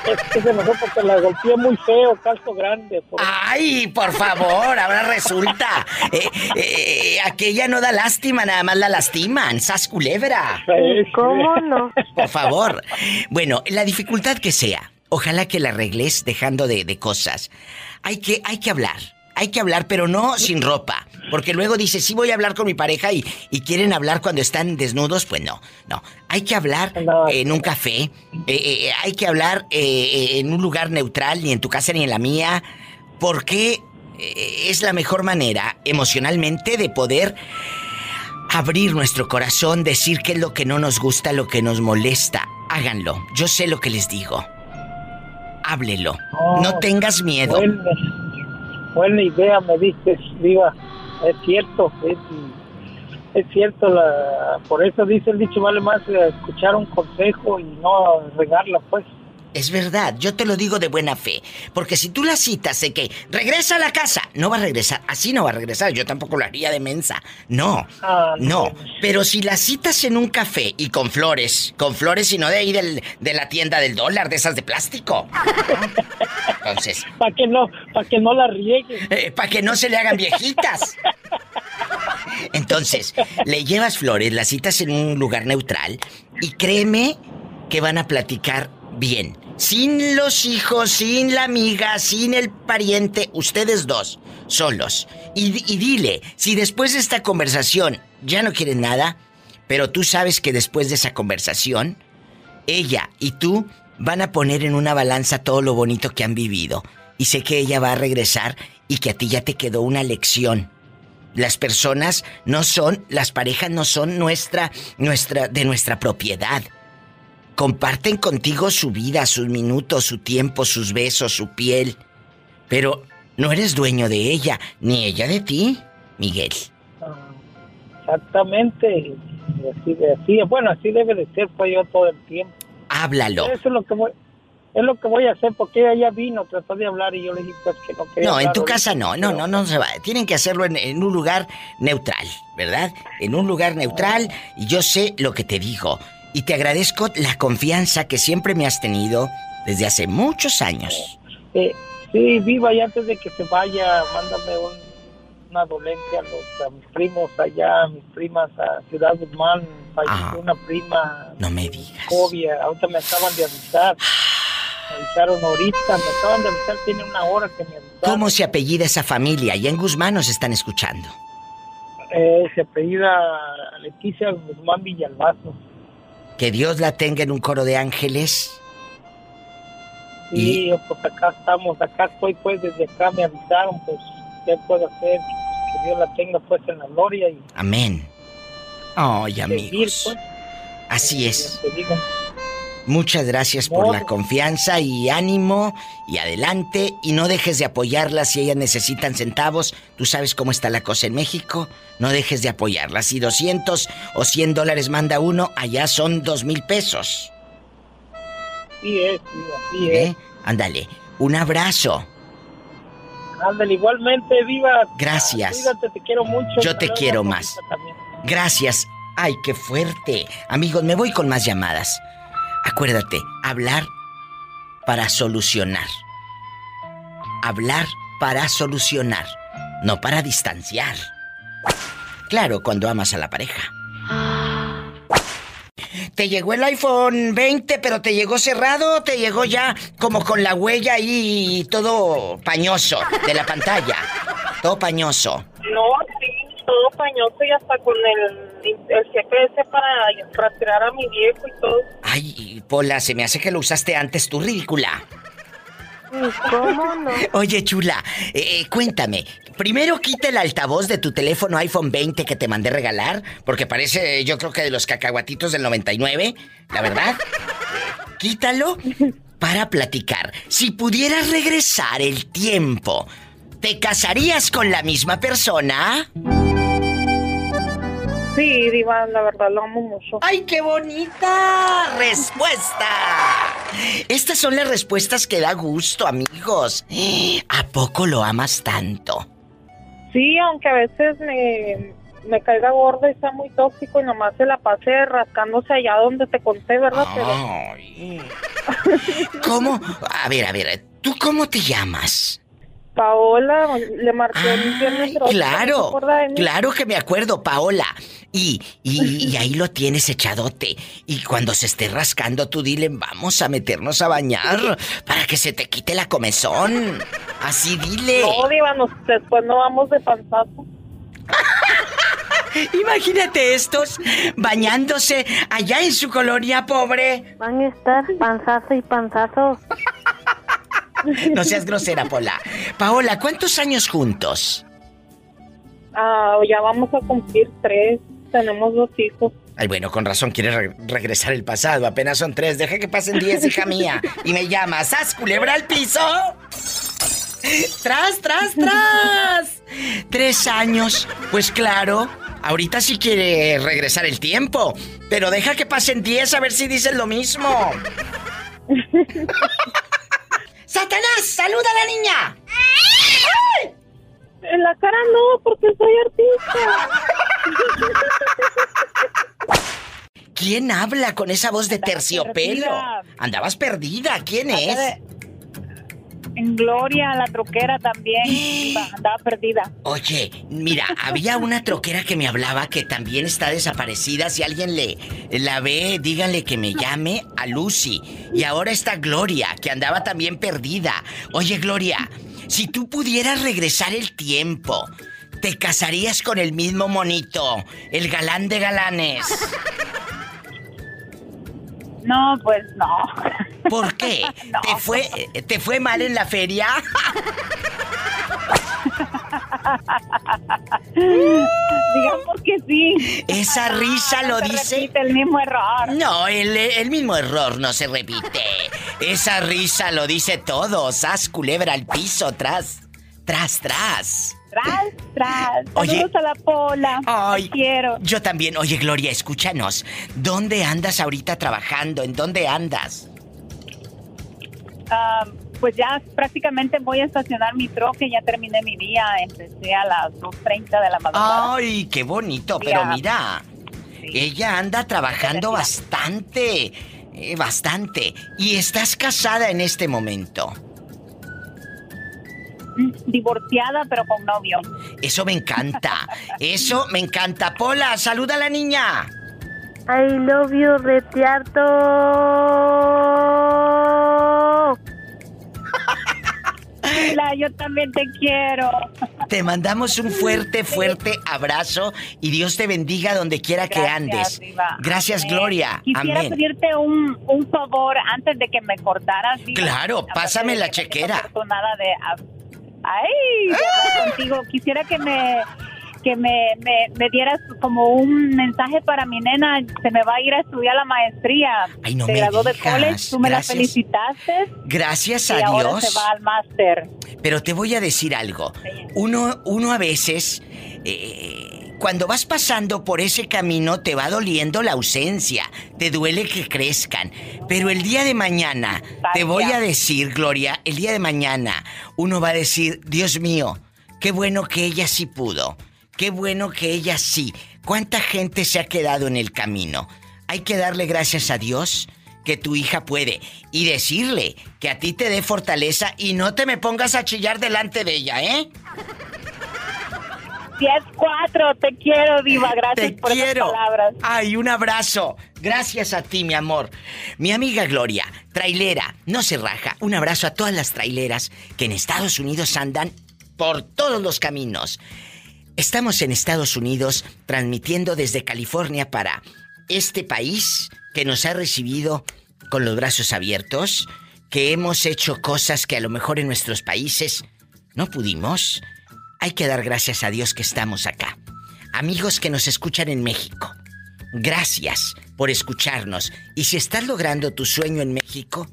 Es que se enojó porque la golpeé muy feo, calzo grande. por- Ay, por favor, ahora resulta. Eh, eh, aquella no da lástima, nada más la lastiman. ¡Sas culebra! ¿Cómo no? Por favor. Bueno, la dificultad que sea, ojalá que la arregles dejando de, de cosas. Hay que, hay que hablar. Hay que hablar, pero no sin ropa. Porque luego dice, sí voy a hablar con mi pareja y, y quieren hablar cuando están desnudos. Pues no, no. Hay que hablar No. en un café. eh, eh, hay que hablar eh, eh, en un lugar neutral, ni en tu casa ni en la mía. Porque eh, es la mejor manera emocionalmente de poder abrir nuestro corazón, decir qué es lo que no nos gusta, lo que nos molesta. Háganlo. Yo sé lo que les digo. Háblelo. Oh, no tengas miedo. Buena idea me dices, Diva. Es cierto, es, es cierto. La, por eso dice el dicho, vale más escuchar un consejo y no regarla, pues. Es verdad, yo te lo digo de buena fe. Porque si tú la citas de que regresa a la casa, no va a regresar. Así no va a regresar. Yo tampoco lo haría de mensa. No. Ah, No. Pero si la citas en un café y con flores, con flores y no de ahí del- de la tienda del dólar, de esas de plástico. Entonces, Para que no, para que no la riegue. para que no se le hagan viejitas. Entonces, le llevas flores, las citas en un lugar neutral y créeme que van a platicar bien. Sin los hijos, sin la amiga, sin el pariente, ustedes dos, solos. Y, dile, si después de esta conversación ya no quieren nada, pero tú sabes que después de esa conversación, ella y tú van a poner en una balanza todo lo bonito que han vivido. Y sé que ella va a regresar y que a ti ya te quedó una lección. Las personas no son, las parejas no son nuestra, nuestra, de nuestra propiedad. Comparten contigo su vida, sus minutos, su tiempo, sus besos, su piel. Pero no eres dueño de ella, ni ella de ti, Miguel. Exactamente. Así, así, bueno, así debe de ser, pues yo todo el tiempo. Háblalo. Eso es lo que voy, es lo que voy a hacer porque ella ya vino, trató de hablar y yo le dije pues que no quería No, en tu casa no, no, no, no se va. Tienen que hacerlo en, en un lugar neutral, ¿verdad? En un lugar neutral y yo sé lo que te digo. Y te agradezco la confianza que siempre me has tenido desde hace muchos años. Eh, sí, viva y antes de que se vaya, mándame un- una dolencia a, los, a mis primos allá, a mis primas a Ciudad Guzmán, falleció Ajá. una prima No me digas. Covia, ahorita me acaban de avisar. Me avisaron ahorita, me acaban de avisar, tiene una hora que me avisaron. ¿Cómo se apellida esa familia? Y en Guzmán nos están escuchando. Eh, se apellida Leticia Guzmán Villalbazo. Que Dios la tenga en un coro de ángeles. Y pues acá estamos, acá estoy pues desde acá me avisaron pues qué puedo hacer, que Dios la tenga pues en la gloria y Amén. Ay, seguir amigos. pues. Así es. Digo, Muchas gracias por la confianza y ánimo y adelante y no dejes de apoyarlas si ellas necesitan centavos. Tú sabes cómo está la cosa en México. No dejes de apoyarlas. Si 200 o 100 dólares manda uno, allá son dos mil pesos. sí es, sí, así es. ¿Eh? Ándale. Un abrazo. Ándale, igualmente, viva. Gracias. Cuídate, te quiero mucho. Yo te quiero más. Gracias. Ay, qué fuerte. Amigos, me voy con más llamadas. Acuérdate, hablar para solucionar. Hablar para solucionar, no para distanciar. Claro, cuando amas a la pareja. Te llegó el iPhone 20, pero te llegó cerrado, te llegó ya como con la huella ahí y todo pañoso de la pantalla. Todo pañoso. No, todo pañoso y hasta con el, el GPS para rastrear a mi viejo y todo. Ay, Pola, se me hace que lo usaste antes tú, ridícula. ¿Y cómo no? Oye, chula, eh, eh, cuéntame, primero quita el altavoz de tu teléfono iPhone 20 que te mandé regalar, porque parece, yo creo que de los cacahuatitos del 99, la verdad. Quítalo para platicar. Si pudieras regresar el tiempo, ¿te casarías con la misma persona? Sí, Diva, la verdad lo amo mucho. ¡Ay, qué bonita respuesta! Estas son las respuestas que da gusto, amigos. ¿A poco lo amas tanto? Sí, aunque a veces me, me caiga gorda y sea muy tóxico y nomás se la pase rascándose allá donde te conté, ¿verdad? Ay. ¿Cómo? A ver, a ver, ¿tú cómo te llamas? Paola, le marqué el ¿no se Claro, claro que me acuerdo, Paola. Y, y, y ahí lo tienes echadote. Y cuando se esté rascando, tú dile, vamos a meternos a bañar para que se te quite la comezón. Así dile. No, después no vamos de panzazo. Imagínate estos bañándose allá en su colonia pobre. Van a estar panzazo y panzazo. No seas grosera, Paola. Paola, ¿cuántos años juntos? Ah, ya vamos a cumplir tres. Tenemos dos hijos. Ay, bueno, con razón quiere re- regresar el pasado. Apenas son tres. Deja que pasen diez, hija mía. Y me llama. ¿Sas culebra al piso? ¡Tras, tras, tras! Tres años. Pues claro. Ahorita sí quiere regresar el tiempo. Pero deja que pasen diez a ver si dicen lo mismo. ¡Satanás! ¡Saluda a la niña! En la cara no, porque soy artista. ¿Quién habla con esa voz de terciopelo? Andabas perdida. ¿Quién es? En Gloria, la troquera también. andaba perdida. Oye, mira, había una troquera que me hablaba que también está desaparecida. Si alguien le la ve, díganle que me llame a Lucy. Y ahora está Gloria, que andaba también perdida. Oye, Gloria, si tú pudieras regresar el tiempo, ¿te casarías con el mismo monito, el galán de galanes? No, pues no. ¿Por qué? ¿Te fue te fue mal en la feria? Digamos que sí. Esa risa lo se dice. repite el mismo error. No, el, el mismo error no se repite. Esa risa lo dice todo. Sas culebra al piso, tras, tras, tras. Tras, tras. Oye. Saludos a la pola. Ay, Te quiero. Yo también. Oye, Gloria, escúchanos. ¿Dónde andas ahorita trabajando? ¿En dónde andas? Ah, pues ya prácticamente voy a estacionar mi troque. Ya terminé mi día. Empecé a las 2.30 de la madrugada. Ay, qué bonito. Ya. Pero mira, ella anda trabajando bastante. eh, bastante. Y estás casada en este momento. Divorciada, pero con novio. Eso me encanta. Eso me encanta. Pola, saluda a la niña. I love you, retiarto. Hola, yo también te quiero. Te mandamos un fuerte, fuerte abrazo y Dios te bendiga donde quiera que andes. Diva. Gracias, Amén. Gloria. Quisiera Amén. pedirte un, un favor antes de que me cortaras. Diva. Claro, pásame la chequera. afortunada de, ay, hablar contigo. Quisiera que me que me, me, me dieras como un mensaje para mi nena. Se me va a ir a estudiar la maestría. Ay, no se me graduó de college. Tú me Gracias. la felicitaste. Gracias y a ahora Dios. se va al máster. Pero te voy a decir algo. Uno, uno a veces, eh, cuando vas pasando por ese camino, te va doliendo la ausencia. Te duele que crezcan. Pero el día de mañana, te voy a decir, Gloria, el día de mañana, uno va a decir, Dios mío, qué bueno que ella sí pudo. Qué bueno que ella sí. ¿Cuánta gente se ha quedado en el camino? Hay que darle gracias a Dios que tu hija puede y decirle que a ti te dé fortaleza y no te me pongas a chillar delante de ella, ¿eh? 10-4, te quiero, Diva. Gracias Te por quiero. esas palabras. Ay, un abrazo. Gracias a ti, mi amor. Mi amiga Gloria, trailera, no se raja. Un abrazo a todas las traileras que en Estados Unidos andan por todos los caminos. Estamos en Estados Unidos transmitiendo desde California para este país que nos ha recibido con los brazos abiertos, que hemos hecho cosas que a lo mejor en nuestros países no pudimos. Hay que dar gracias a Dios que estamos acá. Amigos que nos escuchan en México, gracias por escucharnos. Y si estás logrando tu sueño en México,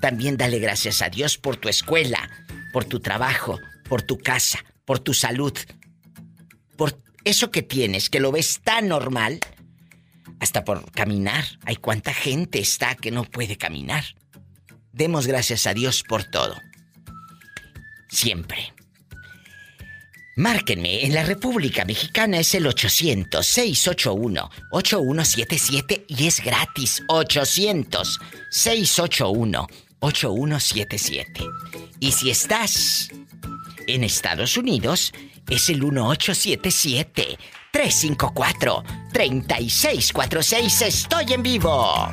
también dale gracias a Dios por tu escuela, por tu trabajo, por tu casa, por tu salud, por eso que tienes, que lo ves tan normal, hasta por caminar. Hay cuánta gente está que no puede caminar. Demos gracias a Dios por todo. Siempre. Márquenme, en la República Mexicana es el 800-681-8177 y es gratis. 800-681-8177. Y si estás en Estados Unidos, es el 1877-354-3646. Estoy en vivo.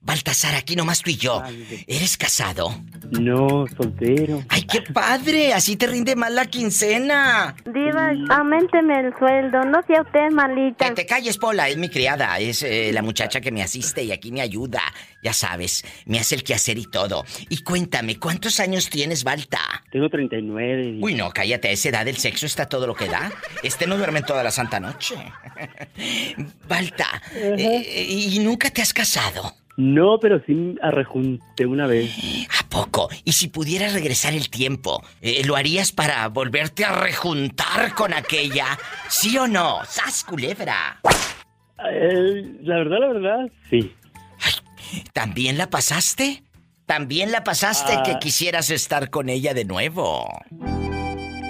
Baltasar, aquí nomás tú y yo. ¿Eres casado? No, soltero. ¡Ay, qué padre! Así te rinde más la quincena. Diva, aumenteme el sueldo, no sea usted malita. Que te calles, Pola, es mi criada, es eh, la muchacha que me asiste y aquí me ayuda. Ya sabes, me hace el quehacer y todo. Y cuéntame, ¿cuántos años tienes, Balta? Tengo 39. Uy, no, cállate, a esa edad el sexo está todo lo que da. Este no duerme toda la santa noche. Balta, eh, ¿y nunca te has casado? No, pero sí arrejunté una vez. ¿A poco? ¿Y si pudieras regresar el tiempo, eh, lo harías para volverte a rejuntar con aquella? ¿Sí o no? ¡Sas, culebra! Eh, la verdad, la verdad, sí. ¿También la pasaste? ¿También la pasaste Ah. que quisieras estar con ella de nuevo?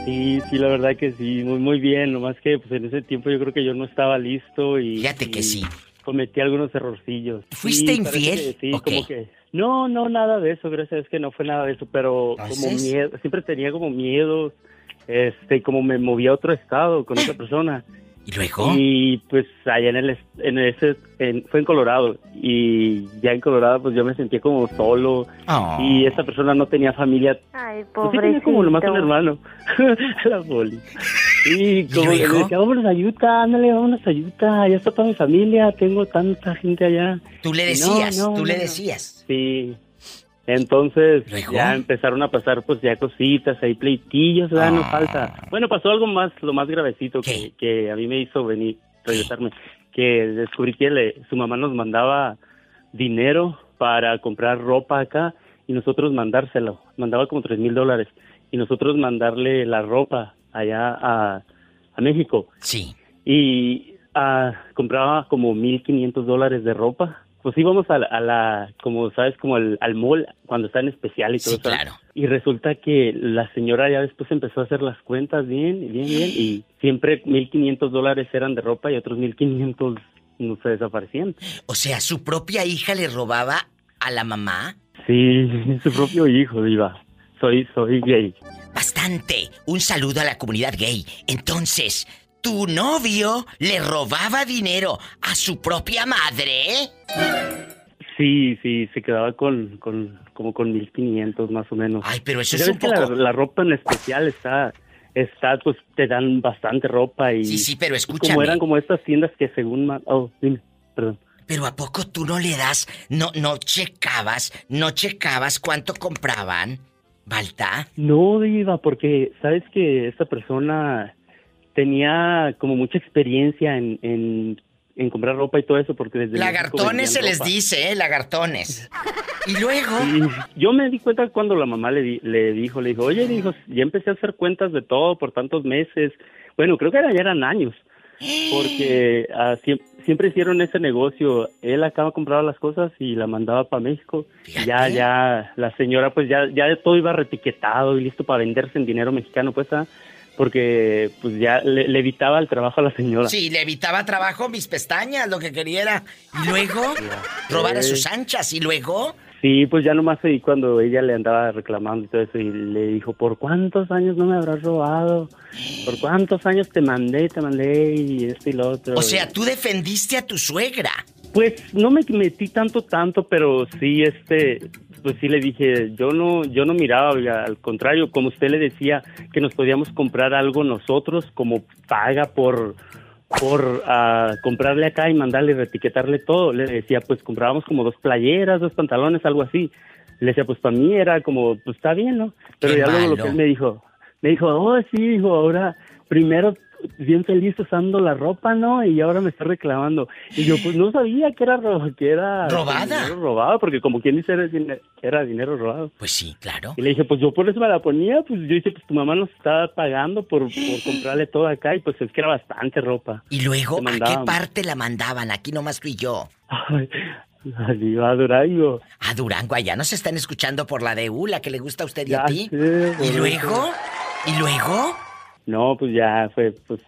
Sí, sí, la verdad que sí, muy, muy bien. Nomás que pues en ese tiempo yo creo que yo no estaba listo y... Fíjate que y sí. Cometí algunos errorcillos. ¿Fuiste Sí, infiel que sí, como que... No, no, nada de eso, gracias Dios que no fue nada de eso, pero como ¿Entonces? miedo, siempre tenía como miedos, este, como me movía a otro estado con otra persona. ¿Y luego? Y pues allá en el, en ese, en- fue en Colorado, y ya en Colorado pues yo me sentía como solo, Oh. y esa persona no tenía familia, Ay, pues sí tenía como nomás un pobrecito. hermano, la poli. Y como que luego? le decía, vámonos a Utah, ándale, vámonos a Utah, ya está toda mi familia, tengo tanta gente allá. Tú le Y no, decías, no, tú no, le no. decías. Sí. Entonces ya empezaron a pasar pues ya cositas, ahí pleitillos, ¿verdad? No Ah. falta. Bueno, pasó algo más, lo más gravecito que, que a mí me hizo venir, regresarme, que descubrí que le- su mamá nos mandaba dinero para comprar ropa acá y nosotros mandárselo. Mandaba como tres mil dólares y nosotros mandarle la ropa allá a, a México. Sí. Y ah, compraba como mil quinientos dólares de ropa. Pues íbamos a la, a la- como sabes, como al, al mall cuando está en especial y todo Sí, eso. claro. Y resulta que la señora ya después empezó a hacer las cuentas bien, bien, bien. Y siempre mil quinientos dólares eran de ropa y otros mil quinientos no se desaparecían. O sea, su propia hija le robaba a la mamá. Sí, su propio hijo, Diva. Soy, soy gay. Bastante. Un saludo a la comunidad gay. Entonces, ¿tu novio le robaba dinero a su propia madre? Sí, sí, se quedaba con, con como con 1500 más o menos. Ay, pero eso es un la- poco- La, ropa en especial está, está, pues te dan bastante ropa y... Sí, sí, pero escúchame. Como eran como estas tiendas que según... Oh, dime, perdón. Pero ¿a poco tú no le das, no, no checabas, no checabas cuánto compraban? ¿Balta? No, Diva, porque sabes que esta persona tenía como mucha experiencia en, en, en comprar ropa y todo eso, porque desde... Lagartones se les ropa. dice, ¿eh? Lagartones. Y luego... Y yo me di cuenta cuando la mamá le, di- le dijo, le dijo, oye, dijo, ya empecé a hacer cuentas de todo por tantos meses. Bueno, creo que era, ya eran años, porque ah, siem- siempre hicieron ese negocio. Él acaba compraba las cosas y la mandaba para México. Y Ya, ya, la señora, pues ya, ya todo iba retiquetado y listo para venderse en dinero mexicano, pues, ah, porque pues ya le, le evitaba el trabajo a la señora. Sí, le evitaba trabajo mis pestañas, lo que quería era. Y luego, robar a sus anchas. Y luego, Sí, pues ya nomás ahí cuando ella le andaba reclamando y todo eso y le dijo, ¿por cuántos años no me habrás robado? ¿Por cuántos años te mandé, te mandé y esto y lo otro? o sea, tú defendiste a tu suegra. Pues no me metí tanto, tanto, pero sí, este, pues sí le dije, yo no, yo no miraba, al contrario, como usted le decía, que nos podíamos comprar algo nosotros como paga por, por ah, comprarle acá y mandarle, retiquetarle todo. Le decía, pues comprábamos como dos playeras, dos pantalones, algo así. Le decía, pues para mí era como, pues está bien, ¿no? Pero Qué ya luego lo que él me dijo, me dijo, oh, sí, dijo, ahora primero bien feliz usando la ropa, ¿no? Y ahora me está reclamando. Y yo, pues no sabía que era, ro- que era ¿Robada? dinero robado, porque como quien dice, era, era dinero robado. Pues sí, claro. Y le dije, pues yo por eso me la ponía, pues yo dije, pues tu mamá nos estaba pagando por, por comprarle todo acá y pues es que era bastante ropa. Y luego, ¿a qué parte la mandaban? Aquí nomás tú y yo. Ay, a Durango. A Durango, allá nos están escuchando por la de U, la que le gusta a usted y a ti. sé, ¿Y luego? ¿Y luego? No, pues ya fue, pues,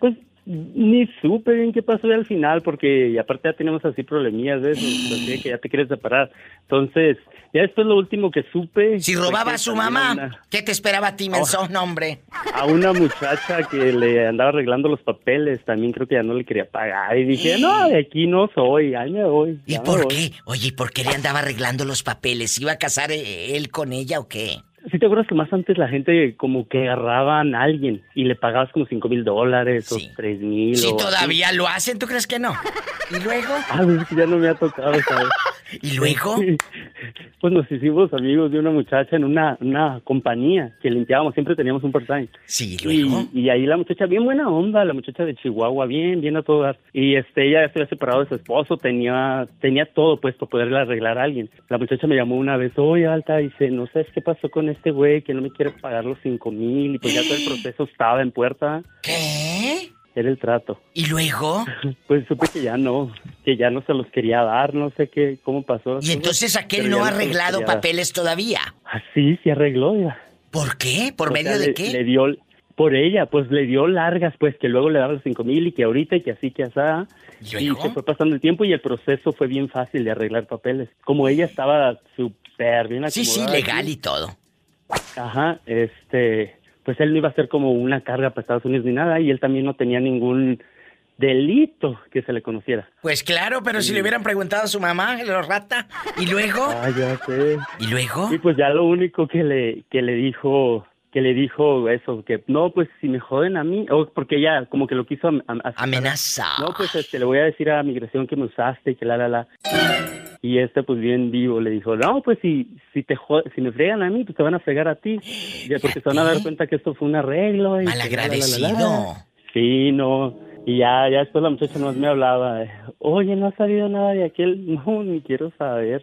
pues ni supe bien qué pasó al final, porque aparte ya tenemos así problemillas de eso, así de que ya te quieres separar. Entonces, ya esto es lo último que supe. Si robaba a su mamá, una- ¿qué te esperaba a ti, menso? No, hombre. A una muchacha que le andaba arreglando los papeles, también creo que ya no le quería pagar. Y dije, no, de aquí no soy, ahí me voy. ¿Y por voy". qué? Oye, ¿y por qué le andaba arreglando los papeles? ¿Iba a casar él con ella o qué? ¿Sí te acuerdas que más antes la gente como que agarraban a alguien y le pagabas como cinco mil dólares o tres mil? Si o así? todavía lo hacen, ¿tú crees que no? ¿Y luego? Ah, es que ya no me ha tocado, ¿sabes? ¿Y luego? Pues nos hicimos amigos de una muchacha en una, una compañía que limpiábamos, siempre teníamos un part-time. Sí, Y, y ahí la muchacha, bien buena onda, la muchacha de Chihuahua, bien, bien a todo dar. Y este, ella ya se había separado de su esposo, tenía, tenía todo pues para poderle arreglar a alguien. La muchacha me llamó una vez, oye, Alta, dice, no sabes qué pasó con este güey, que no me quiere pagar los cinco mil, y pues ya todo el proceso estaba en puerta. ¿Qué? Era el trato. ¿Y luego? Pues supe que ya no, que ya no se los quería dar, no sé qué, cómo pasó. Y entonces aquel no ha se arreglado papeles todavía. Ah, sí, sí arregló, ya. ¿Por qué? ¿Por O medio sea, de le- qué? Le dio, por ella, pues le dio largas, pues que luego le daba los cinco mil y que ahorita y que así, que asá. ¿Y Y se fue pasando el tiempo y el proceso fue bien fácil de arreglar papeles. Como ella estaba súper bien Sí, sí, acomodada legal y todo. Ajá, este, pues él no iba a ser como una carga para Estados Unidos ni nada y él también no tenía ningún delito que se le conociera. Pues claro, pero si le hubieran preguntado a su mamá, lo rata. ¿Y luego? Ah, ya sé. ¿Y luego? Y pues ya lo único que le que le dijo que le dijo eso que no pues si me joden a mí o porque ella como que lo quiso am- am- asustar. Amenaza. No pues este le voy a decir a migración que me usaste y que la la la y este pues bien vivo le dijo no pues si si te si me fregan a mí pues te van a fregar a ti ya porque se van a dar cuenta que esto fue un arreglo y la, la, la. Malagradecido. sí no y ya ya después la muchacha más me hablaba oye no ha sabido nada de aquel no ni quiero saber.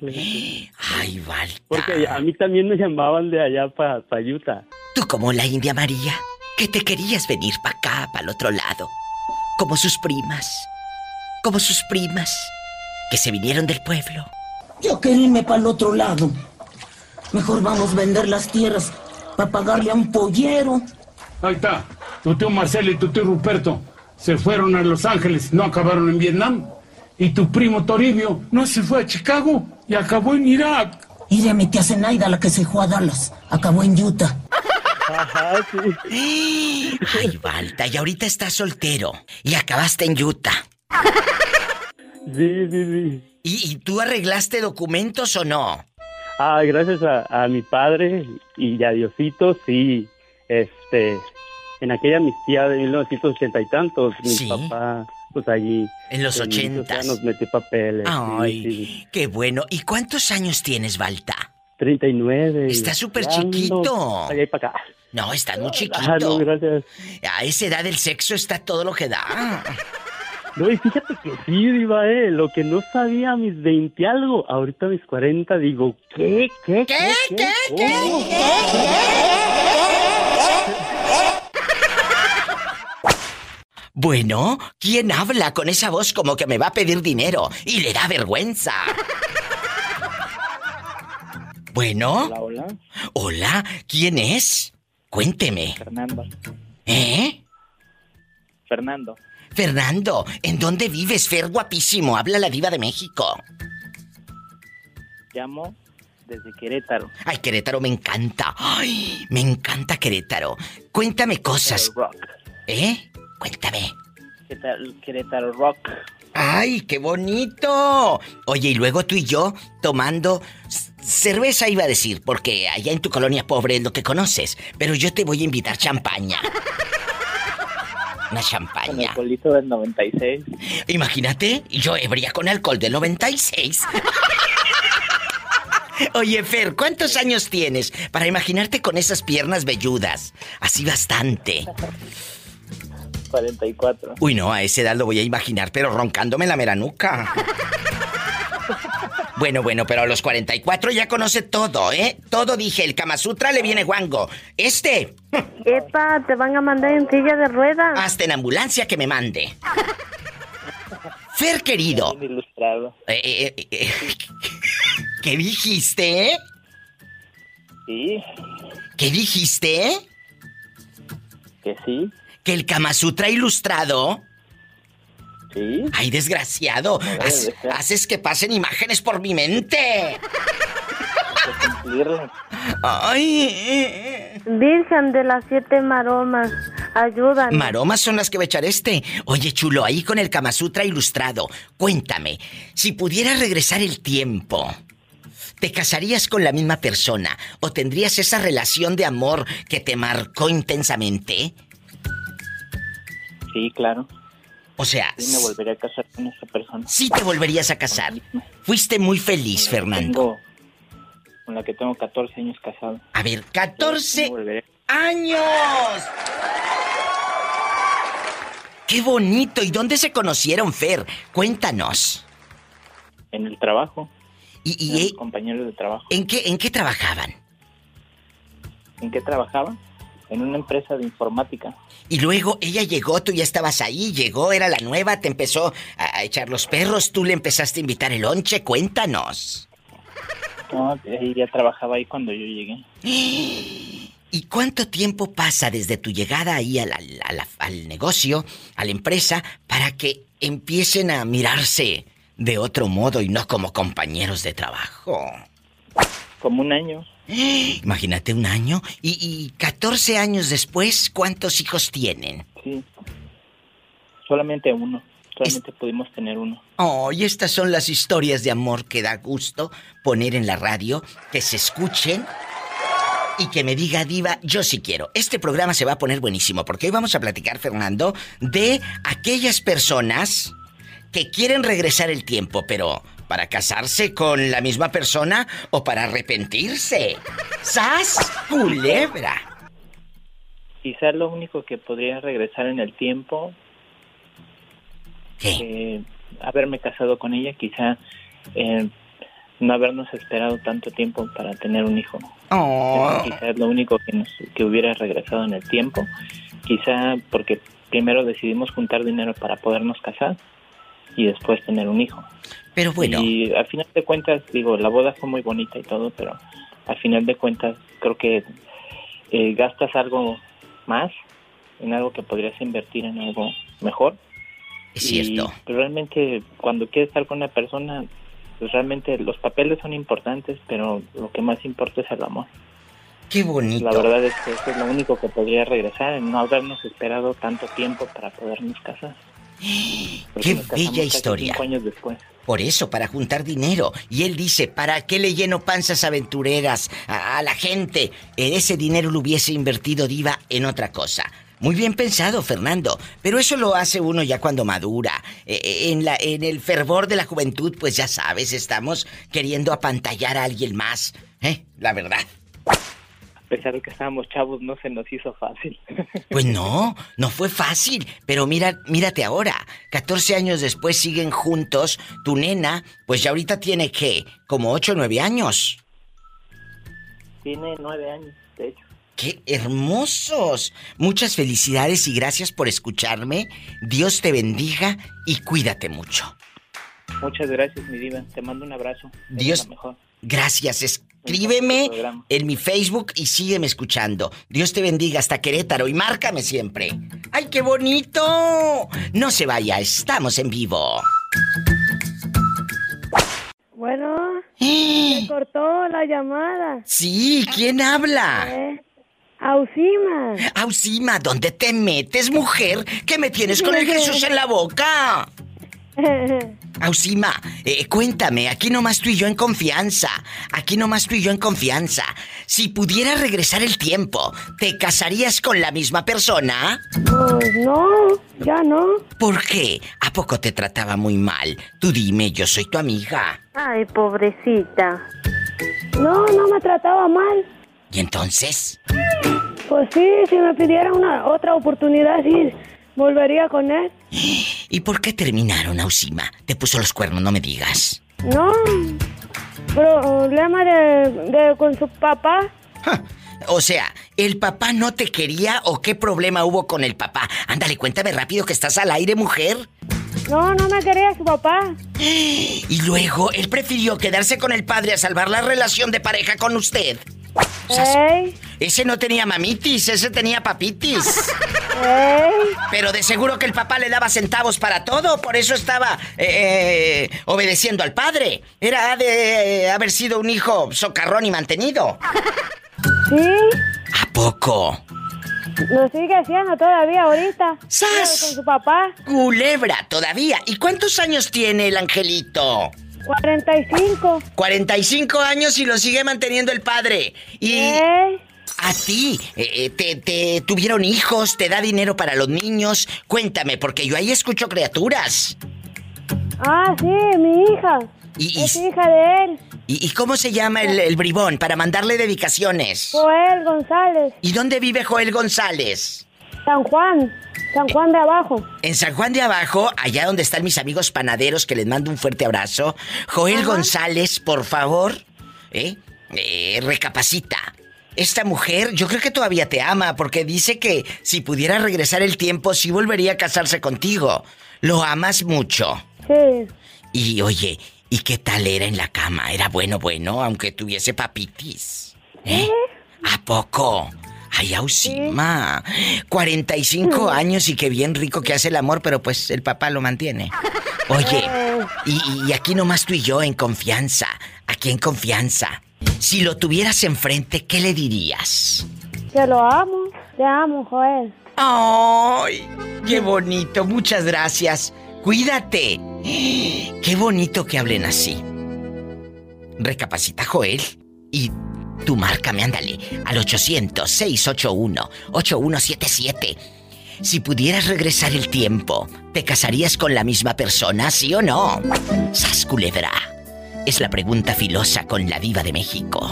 Ay, Val. porque a mí también me llamaban de allá para pa Utah Tú como la India María, que te querías venir para acá, para el otro lado. Como sus primas. Como sus primas, que se vinieron del pueblo. Yo quería irme para el otro lado. Mejor vamos a vender las tierras para pagarle a un pollero. Ahí está. Tu tío Marcelo y tu tío Ruperto se fueron a Los Ángeles, no acabaron en Vietnam. Y tu primo Toribio no se fue a Chicago y acabó en Irak. Y de mi tía Zenaida, la que se fue a Dallas, acabó en Utah. Ajá, sí. Ay, Balta, y ahorita estás soltero. Y acabaste en Utah. Sí, sí, sí. ¿Y, y tú arreglaste documentos o no? Ah, gracias a, a mi padre y a Diosito, sí, este, en aquella amnistía de 1980 y tantos, mi Sí. papá, pues allí. En los bendito sea, ochentas. Nos metió papeles. Ay, sí. qué bueno. ¿Y cuántos años tienes, Balta? 39. Está súper chiquito. allá y para acá. No, estás muy chiquito. Ah, no, gracias. A esa edad el sexo está todo lo que da. No, y fíjate que sí, Diva, eh, lo que no sabía a mis 20 algo, ahorita a mis 40 digo, ¿qué? ¿Qué? ¿Qué? ¿Qué? ¿Cómo? Bueno, ¿quién habla con esa voz como que me va a pedir dinero y le da vergüenza? Bueno. Hola, hola. Hola, ¿quién es? Cuénteme. Fernando. ¿Eh? Fernando. Fernando, ¿en dónde vives, Fer guapísimo? Habla la diva de México. Llamo desde Querétaro. Ay, Querétaro me encanta. Ay, me encanta Querétaro. Cuéntame cosas. Rock. ¿Eh? Cuéntame. Querétaro, Querétaro Rock. ¡Ay, qué bonito! Oye, y luego tú y yo tomando cerveza iba a decir, porque allá en tu colonia pobre es lo que conoces, pero yo te voy a invitar champaña. Una Con champaña. colito del 96. Imagínate, yo ebria con alcohol del 96. Oye, Fer, ¿cuántos años tienes para imaginarte con esas piernas velludas? Así bastante. 44. Uy, no, a esa edad lo voy a imaginar, pero roncándome la meranuca. Bueno, bueno, pero a los 44 ya conoce todo, ¿eh? Todo dije, el Kama Sutra le viene guango. Este. Epa, te van a mandar en silla de ruedas. Hasta en ambulancia que me mande. Fer, querido. Ilustrado. Eh, eh, eh, ¿Qué dijiste? Sí, ¿Qué dijiste? que sí. ¿Que el Kama Sutra ilustrado? Sí. Ay, desgraciado. haces que pasen imágenes por mi mente. Ay. Virgen de las siete maromas, ayúdanos. Maromas son las que va a echar este. Oye, chulo, ahí con el Kama Sutra ilustrado. Cuéntame, si pudieras regresar el tiempo, ¿te casarías con la misma persona o tendrías esa relación de amor que te marcó intensamente? Sí, claro. O sea, Sí, me volvería a casar con esa persona. sí te volverías a casar. Fuiste muy feliz, Fernando. Tengo, con la que tengo 14 años casado. A ver, Sí, 14 me volvería- años. ¡¡Qué bonito! ¿Y dónde se conocieron, Fer? Cuéntanos. En el trabajo. ¿Y, y, eh, compañeros de trabajo. en, qué, en qué trabajaban? ¿En qué trabajaba? En una empresa de informática. Y luego ella llegó, tú ya estabas ahí, llegó, era la nueva, te empezó a, a echar los perros, tú le empezaste a invitar el lonche, cuéntanos. No, ella trabajaba ahí cuando yo llegué. ¿Y cuánto tiempo pasa desde tu llegada ahí al, al- al negocio, a la empresa, para que empiecen a mirarse de otro modo y no como compañeros de trabajo? Como un año. Imagínate un año y, y 14 años después, ¿cuántos hijos tienen? Sí. Solamente uno. Solamente pudimos tener uno. Oh, y estas son las historias de amor que da gusto poner en la radio, que se escuchen y que me diga Diva, yo sí quiero. Este programa se va a poner buenísimo porque hoy vamos a platicar, Fernando, de aquellas personas que quieren regresar el tiempo, pero para casarse con la misma persona o para arrepentirse. ¡Sas! Culebra. Quizás lo único que podría regresar en el tiempo. eh, haberme casado con ella, quizá eh, no habernos esperado tanto tiempo para tener un hijo. Oh. Eso Quizá es lo único que, nos, que hubiera regresado en el tiempo. Quizá porque primero decidimos juntar dinero para podernos casar y después tener un hijo. Pero bueno. Y al final de cuentas, digo, la boda fue muy bonita y todo, pero al final de cuentas creo que eh, gastas algo más en algo que podrías invertir en algo mejor. Es Y cierto. realmente cuando quieres estar con una persona, pues realmente los papeles son importantes, pero lo que más importa es el amor. Qué bonito. La verdad es que eso es lo único que podría regresar, en no habernos esperado tanto tiempo para podernos casar. Qué bella historia. Cinco años después. Por eso, para juntar dinero. Y él dice, ¿para qué le lleno panzas aventureras a, a la gente? Ese dinero lo hubiese invertido Diva en otra cosa. Muy bien pensado, Fernando. Pero eso lo hace uno ya cuando madura. Eh, eh, en, la, en el fervor de la juventud, pues ya sabes, estamos queriendo apantallar a alguien más. ¿Eh? La verdad. A pesar de que estábamos chavos, no se nos hizo fácil. Pues no, no fue fácil. Pero mira, mírate ahora. 14 años después siguen juntos. Tu nena, pues ya ahorita tiene que, como 8 o 9 años. Tiene nueve años, de hecho. ¡Qué hermosos! Muchas felicidades y gracias por escucharme. Dios te bendiga y cuídate mucho. Muchas gracias, mi diva. Te mando un abrazo. Dios- mejor. Gracias. Escríbeme en mi Facebook y sígueme escuchando. Dios te bendiga hasta Querétaro y márcame siempre. ¡Ay, qué bonito! No se vaya, estamos en vivo. Bueno, se cortó la llamada. Sí, ¿quién habla? Eh, Ausima. Ausima, ¿dónde te metes, mujer? ¿Qué me tienes con el Jesús en la boca? Ausima, eh, cuéntame, aquí nomás tú y yo en confianza. Aquí nomás tú y yo en confianza. Si pudieras regresar el tiempo, ¿te casarías con la misma persona? Pues no, ya no. ¿Por qué? ¿A poco te trataba muy mal? Tú dime, yo soy tu amiga. Ay, pobrecita. No, no me trataba mal. ¿Y entonces? Pues sí, si me pidiera una otra oportunidad, sí, volvería con él. ¿Y por qué terminaron, Ausima? Te puso los cuernos, no me digas. No, problema de, de con su papá. O sea, ¿el papá no te quería o qué problema hubo con el papá? Ándale, cuéntame rápido que estás al aire, mujer. No, no me quería su papá. Y luego, él prefirió quedarse con el padre a salvar la relación de pareja con usted. O sea, Ey, ese no tenía mamitis, ese tenía papitis. ey. Pero de seguro que el papá le daba centavos para todo, por eso estaba eh, eh, obedeciendo al padre. Era de eh, haber sido un hijo socarrón y mantenido. Sí, ¿A poco? lo sigue haciendo todavía ahorita. ¡Sas! Con su papá. Culebra, todavía. ¿Y cuántos años tiene el angelito? 45. 45 años y lo sigue manteniendo el padre. Y ¿Eh? a ti, eh, eh, te, te tuvieron hijos, te da dinero para los niños. Cuéntame, porque yo ahí escucho criaturas. Ah, sí, mi hija. Y, y- Es hija de él, ¿Y, y cómo se llama el, el bribón para mandarle dedicaciones? Joel González. ¿Y dónde vive Joel González? San Juan. San Juan de abajo. En San Juan de Abajo, allá donde están mis amigos panaderos, que les mando un fuerte abrazo. Joel González, por favor, ¿eh? Eh, recapacita. Esta mujer, yo creo que todavía te ama, porque dice que si pudiera regresar el tiempo, sí volvería a casarse contigo. Lo amas mucho. Sí. Y oye, ¿y qué tal era en la cama? ¿Era bueno, bueno, aunque tuviese papitis? ¿Eh? ¿A poco? Ay, Ausima. 45 años y qué bien rico que hace el amor, pero pues el papá lo mantiene. Oye, y, y aquí nomás tú y yo en confianza. Aquí en confianza. Si lo tuvieras enfrente, ¿qué le dirías? Que lo amo. Te amo, Joel. ¡Ay! ¡Qué bonito! Muchas gracias. Cuídate. Qué bonito que hablen así. Recapacita, Joel. Y tú márcame, ándale, al 800-681-8177. Si pudieras regresar el tiempo, ¿te casarías con la misma persona, sí o no? Sas culebra. Es la pregunta filosa con la diva de México.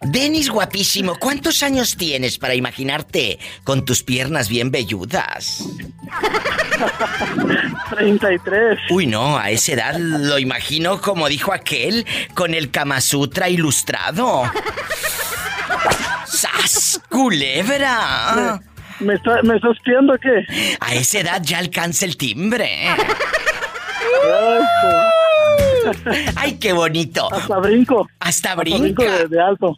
Denis guapísimo, ¿cuántos años tienes para imaginarte con tus piernas bien velludas? 33. Uy, no, a esa edad lo imagino como dijo aquel, con el Kama Sutra ilustrado. ¡Sas, culebra! ¿Me, está, ¿Me estás espiando o qué? A esa edad ya alcanza el timbre. ¡Ay, qué bonito! Hasta brinco. Hasta Hasta brinca. brinco de, de alto.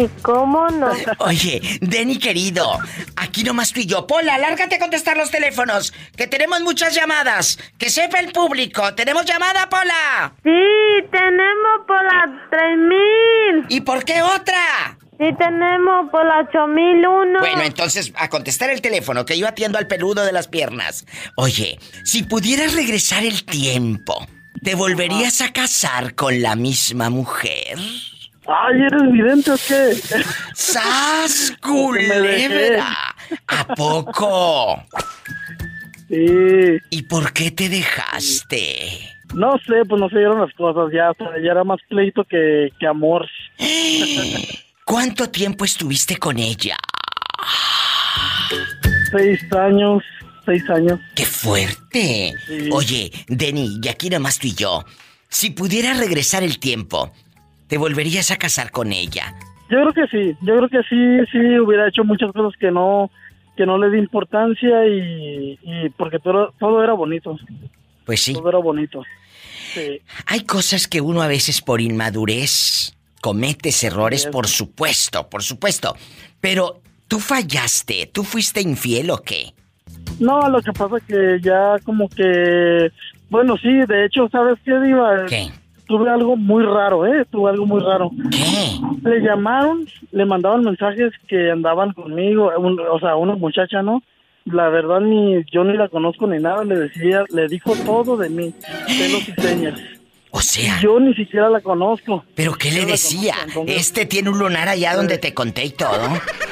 ¿Y cómo no? Oye, Denny querido, aquí nomás tú y yo. Pola, lárgate a contestar los teléfonos, que tenemos muchas llamadas. Que sepa el público. ¿Tenemos llamada, Pola? Sí, tenemos por la 3000. ¿Y por qué otra? Sí, tenemos por la 8001. Bueno, entonces, a contestar el teléfono, que yo atiendo al peludo de las piernas. Oye, si pudieras regresar el tiempo, ¿te volverías a casar con la misma mujer? Ay, ¿eres vidente o qué? ¡Sas, culebra! ¿A poco? Sí. ¿Y por qué te dejaste? No sé, pues no se dieron las cosas ya. Ya era más pleito que, que amor. ¿Cuánto tiempo estuviste con ella? Seis años. Seis años. ¡Qué fuerte! Sí. Oye, Denny, y aquí nomás tú y yo. Si pudieras regresar el tiempo, ¿te volverías a casar con ella? Yo creo que sí. Yo creo que sí, sí hubiera hecho muchas cosas que no que no le di importancia y, y porque todo, todo era bonito. Pues sí. Todo era bonito. Sí. Hay cosas que uno a veces por inmadurez cometes errores, por supuesto, por supuesto. Pero tú fallaste, tú fuiste infiel o qué? No, lo que pasa que ya como que... Bueno, sí, de hecho, ¿sabes qué, Diva? ¿Qué? Tuve algo muy raro, ¿eh? Tuve algo muy raro. ¿Qué? Le llamaron, le mandaban mensajes que andaban conmigo, un- o sea, una muchacha, ¿no? La verdad, ni yo ni la conozco ni nada, le decía, le dijo todo de mí, pelos y señas. O sea... Yo ni siquiera la conozco. ¿Pero qué le decía? conozco, entonces- Este tiene un lunar allá donde te conté y todo.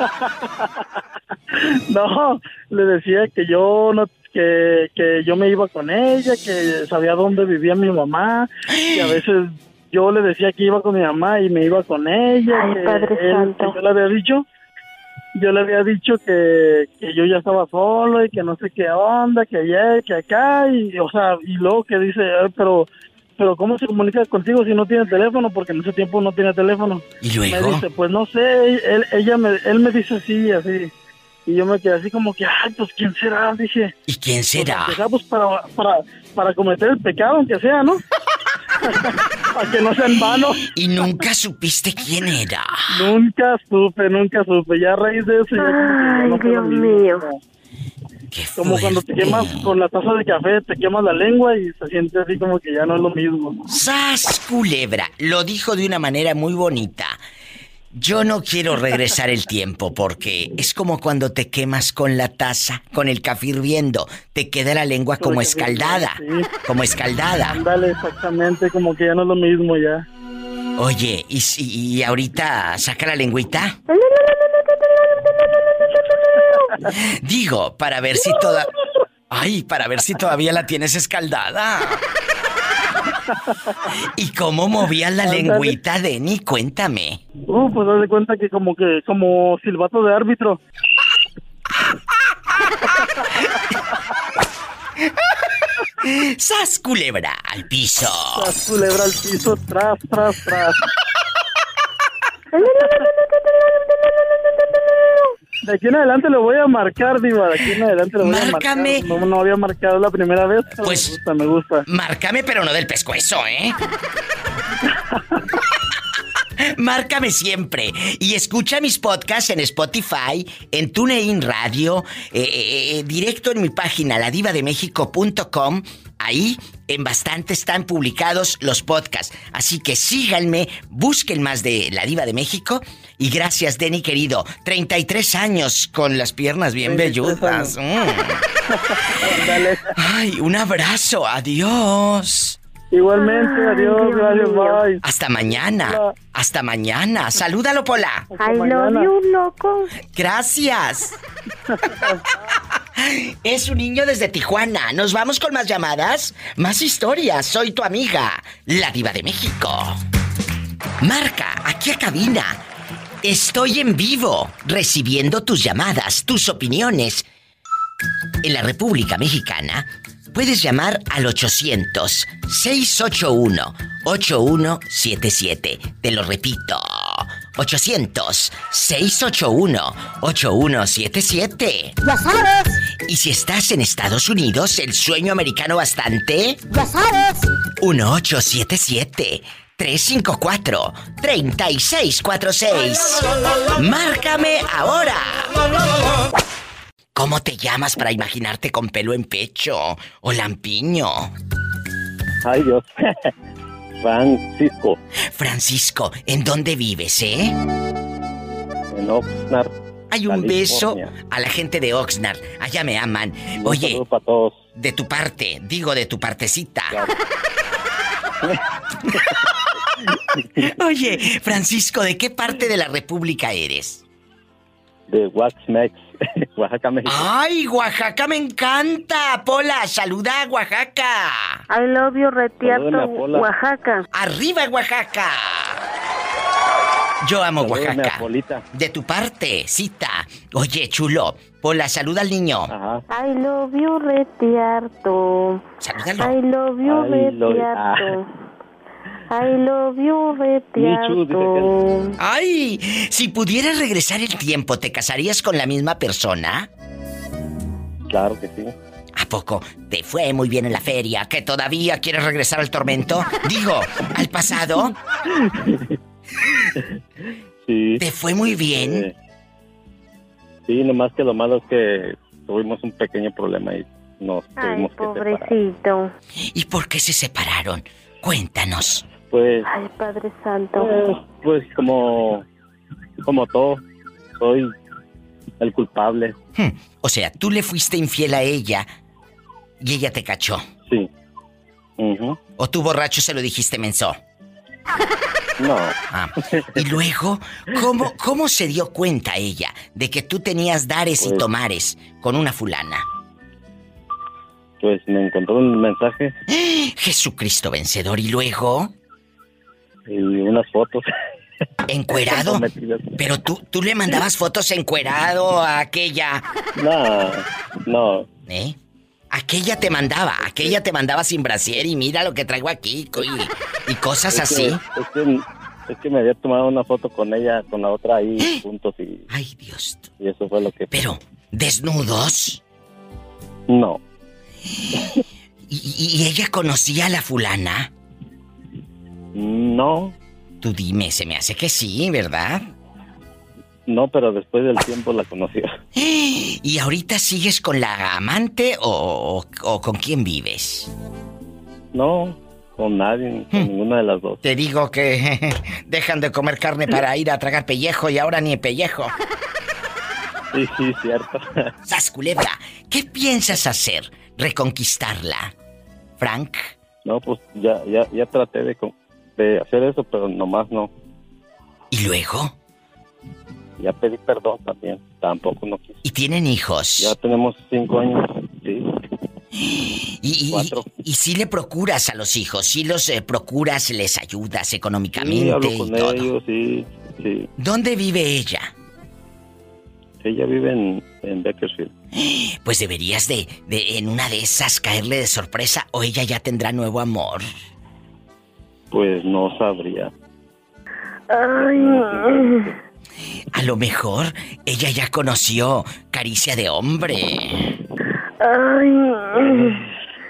No, le decía que yo no, que, que yo me iba con ella, que sabía dónde vivía mi mamá, que a veces yo le decía que iba con mi mamá y me iba con ella, Ay, que, Padre él- Santo. que yo le había dicho, yo le había dicho que, que yo ya estaba solo y que no sé qué onda, que allá, que acá, y o sea, y luego que dice, "Eh, pero pero ¿cómo se comunica contigo si no tiene teléfono? Porque en ese tiempo no tiene teléfono. ¿Y luego? Me dice, pues no sé, él, ella me, él me dice así, así. Y yo me quedé así como que, ay, pues ¿quién será? Dije. ¿Y quién será? Pues, pues, para, para, para cometer el pecado, aunque sea, ¿no? para que no sea en vano. ¿Y nunca supiste quién era? Nunca supe, nunca supe. Ya a raíz de eso no lo Dios mío. Como cuando te quemas con la taza de café, te quemas la lengua y se siente así como que ya no es lo mismo. ¡Sas, culebra! Lo dijo de una manera muy bonita. Yo no quiero regresar el tiempo porque es como cuando te quemas con la taza, con el café hirviendo. Te queda la lengua como escaldada. Como escaldada. Ándale, exactamente, como que ya no es lo mismo ya. Oye, ¿y, ahorita saca la lengüita? Digo, para ver si toda... Ay, para ver si todavía la tienes escaldada. ¿Y cómo movías la lengüita, Denny? Cuéntame. Uh, pues haz de cuenta que como que, como silbato de árbitro. ¡Sas, culebra! Al piso. Tras culebra al piso, tras, tras, tras. De aquí en adelante lo voy a marcar, Diva. De aquí en adelante lo voy Márcame. a marcar. No, no había marcado la primera vez. pero Pues- Me gusta, me gusta. Márcame, pero no del pescuezo, ¿eh? Márcame siempre. Y escucha mis podcasts en Spotify, en TuneIn Radio, eh, eh, eh, directo en mi página, ladivademexico.com. Ahí en bastante están publicados los podcasts. Así que síganme, busquen más de La Diva de México. Y gracias, Denny querido. 33 años con las piernas bien 33 velludas. Mm. Ay, un abrazo. Adiós. Igualmente, adiós, gracias, bye. Hasta mañana. Hasta mañana. Salúdalo, Pola. I love you, loco. Gracias. Es un niño desde Tijuana. Nos vamos con más llamadas, más historias. Soy tu amiga, la diva de México. Marca, aquí a cabina. Estoy en vivo, recibiendo tus llamadas, tus opiniones. En la República Mexicana, puedes llamar al 800-681-8177. Te lo repito. 800-681-8177. Ya sabes. Y si estás en Estados Unidos, el sueño americano bastante. Ya sabes. 1877-354-3646. Márcame ahora. ¿Cómo te llamas para imaginarte con pelo en pecho o lampiño? Ay, Dios. Francisco, Francisco, ¿en dónde vives, eh? en Oxnard. Hay un beso a la gente de Oxnard. Allá me aman. Oye, saludo para todos. de tu parte, digo de tu partecita. Oye, Francisco, ¿de qué parte de la República eres? De Waxmex, Oaxaca, México. ¡Ay, Oaxaca me encanta! Pola, saluda a Oaxaca. I love you, Retiato. Oaxaca. ¡Arriba, Oaxaca! Yo amo Oaxaca. Polita. De tu parte, cita. Oye, chulo, Pola, saluda al niño. I love you, Retiarto. Salúdalo. I love you, Ay, lo- Retiarto. I love you, Retiarto. Ay, si pudieras regresar el tiempo, ¿te casarías con la misma persona? Claro que sí. ¿A poco te fue muy bien en la feria? ¿Que todavía quieres regresar al tormento? Digo, al pasado. Sí. ¿Te fue muy bien? Eh, sí, nomás que lo malo es que tuvimos un pequeño problema y nos Ay, tuvimos que separar. pobrecito. ¿Y por qué se separaron? Cuéntanos. Pues, Ay, Padre Santo. pues, pues como, como todo, soy el culpable. Hmm, O sea, tú le fuiste infiel a ella y ella te cachó. Sí. Ujú. ¿O tú borracho se lo dijiste menso? No. Ah, Y luego, ¿cómo, ¿cómo se dio cuenta ella de que tú tenías dares y Pues- tomares con una fulana? pues me encontró un mensaje Jesucristo vencedor y luego y unas fotos. encuerado. Pero tú tú le mandabas fotos encuerado a aquella. No, no. ¿Eh? Aquella te mandaba, aquella te mandaba sin brasier y mira lo que traigo aquí y, y cosas Es así. que, es, que, es que me había tomado una foto con ella, con la otra ahí juntos y... Ay, Dios. Y eso fue lo que... Pero, ¿desnudos? No, ¿Y, y- y ella conocía a la fulana? No, Tú dime, se me hace que sí, ¿verdad? no, pero después del tiempo la conocí. ¿Y ahorita sigues con la amante o, o- o con quién vives? No, con nadie, con ninguna de las dos. Te digo que dejan de comer carne para ir a tragar pellejo y ahora ni pellejo. Sí, sí, cierto. ¡Sas, culebra! ¿Qué piensas hacer? ¿Reconquistarla? ¿Frank? No, pues ya, ya, ya traté de, co- de hacer eso, pero nomás no. ¿Y luego? Ya pedí perdón también, tampoco no quise. ¿Y tienen hijos? Ya tenemos cinco años, sí. ¿Y, y, y, si le procuras a los hijos? ¿Si los eh, procuras, les ayudas Sí, económicamente hablo y con todo? ellos, sí, sí. ¿Dónde vive ella? Ella vive en, en Bakersfield. Pues deberías de, de, en una de esas, caerle de sorpresa o ella ya tendrá nuevo amor. Pues no sabría. A lo mejor ella ya conoció caricia de hombre.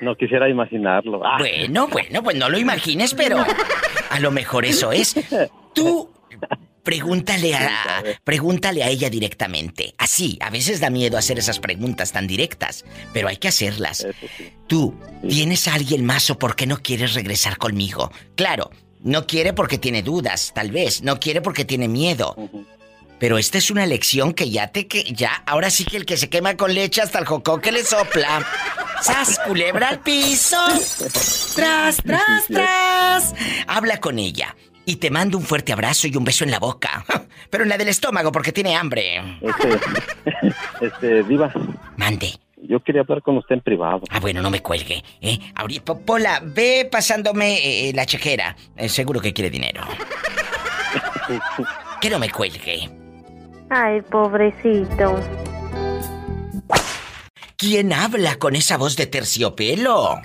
No quisiera imaginarlo. Ah, Bueno, bueno, pues no lo imagines, pero a lo mejor eso es. Tú pregúntale a pregúntale a ella directamente. Así, a veces da miedo hacer esas preguntas tan directas, pero hay que hacerlas. Tú, ¿tienes a alguien más o por qué no quieres regresar conmigo? Claro, no quiere porque tiene dudas, tal vez, no quiere porque tiene miedo. Pero esta es una lección que ya te que ya ahora sí que el que se quema con leche hasta el jocó que le sopla. ¡Sas, culebra al piso! ¡Tras, tras, tras! Habla con ella y te mando un fuerte abrazo y un beso en la boca. Pero en la del estómago porque tiene hambre. Este, este, Diva. Mande. Yo quería hablar con usted en privado. Ah, bueno, no me cuelgue. ¿eh? Ahorita, Po- Pola, ve pasándome eh, la chequera. Eh, seguro que quiere dinero. Que no me cuelgue. Ay, pobrecito. ¿Quién habla con esa voz de terciopelo?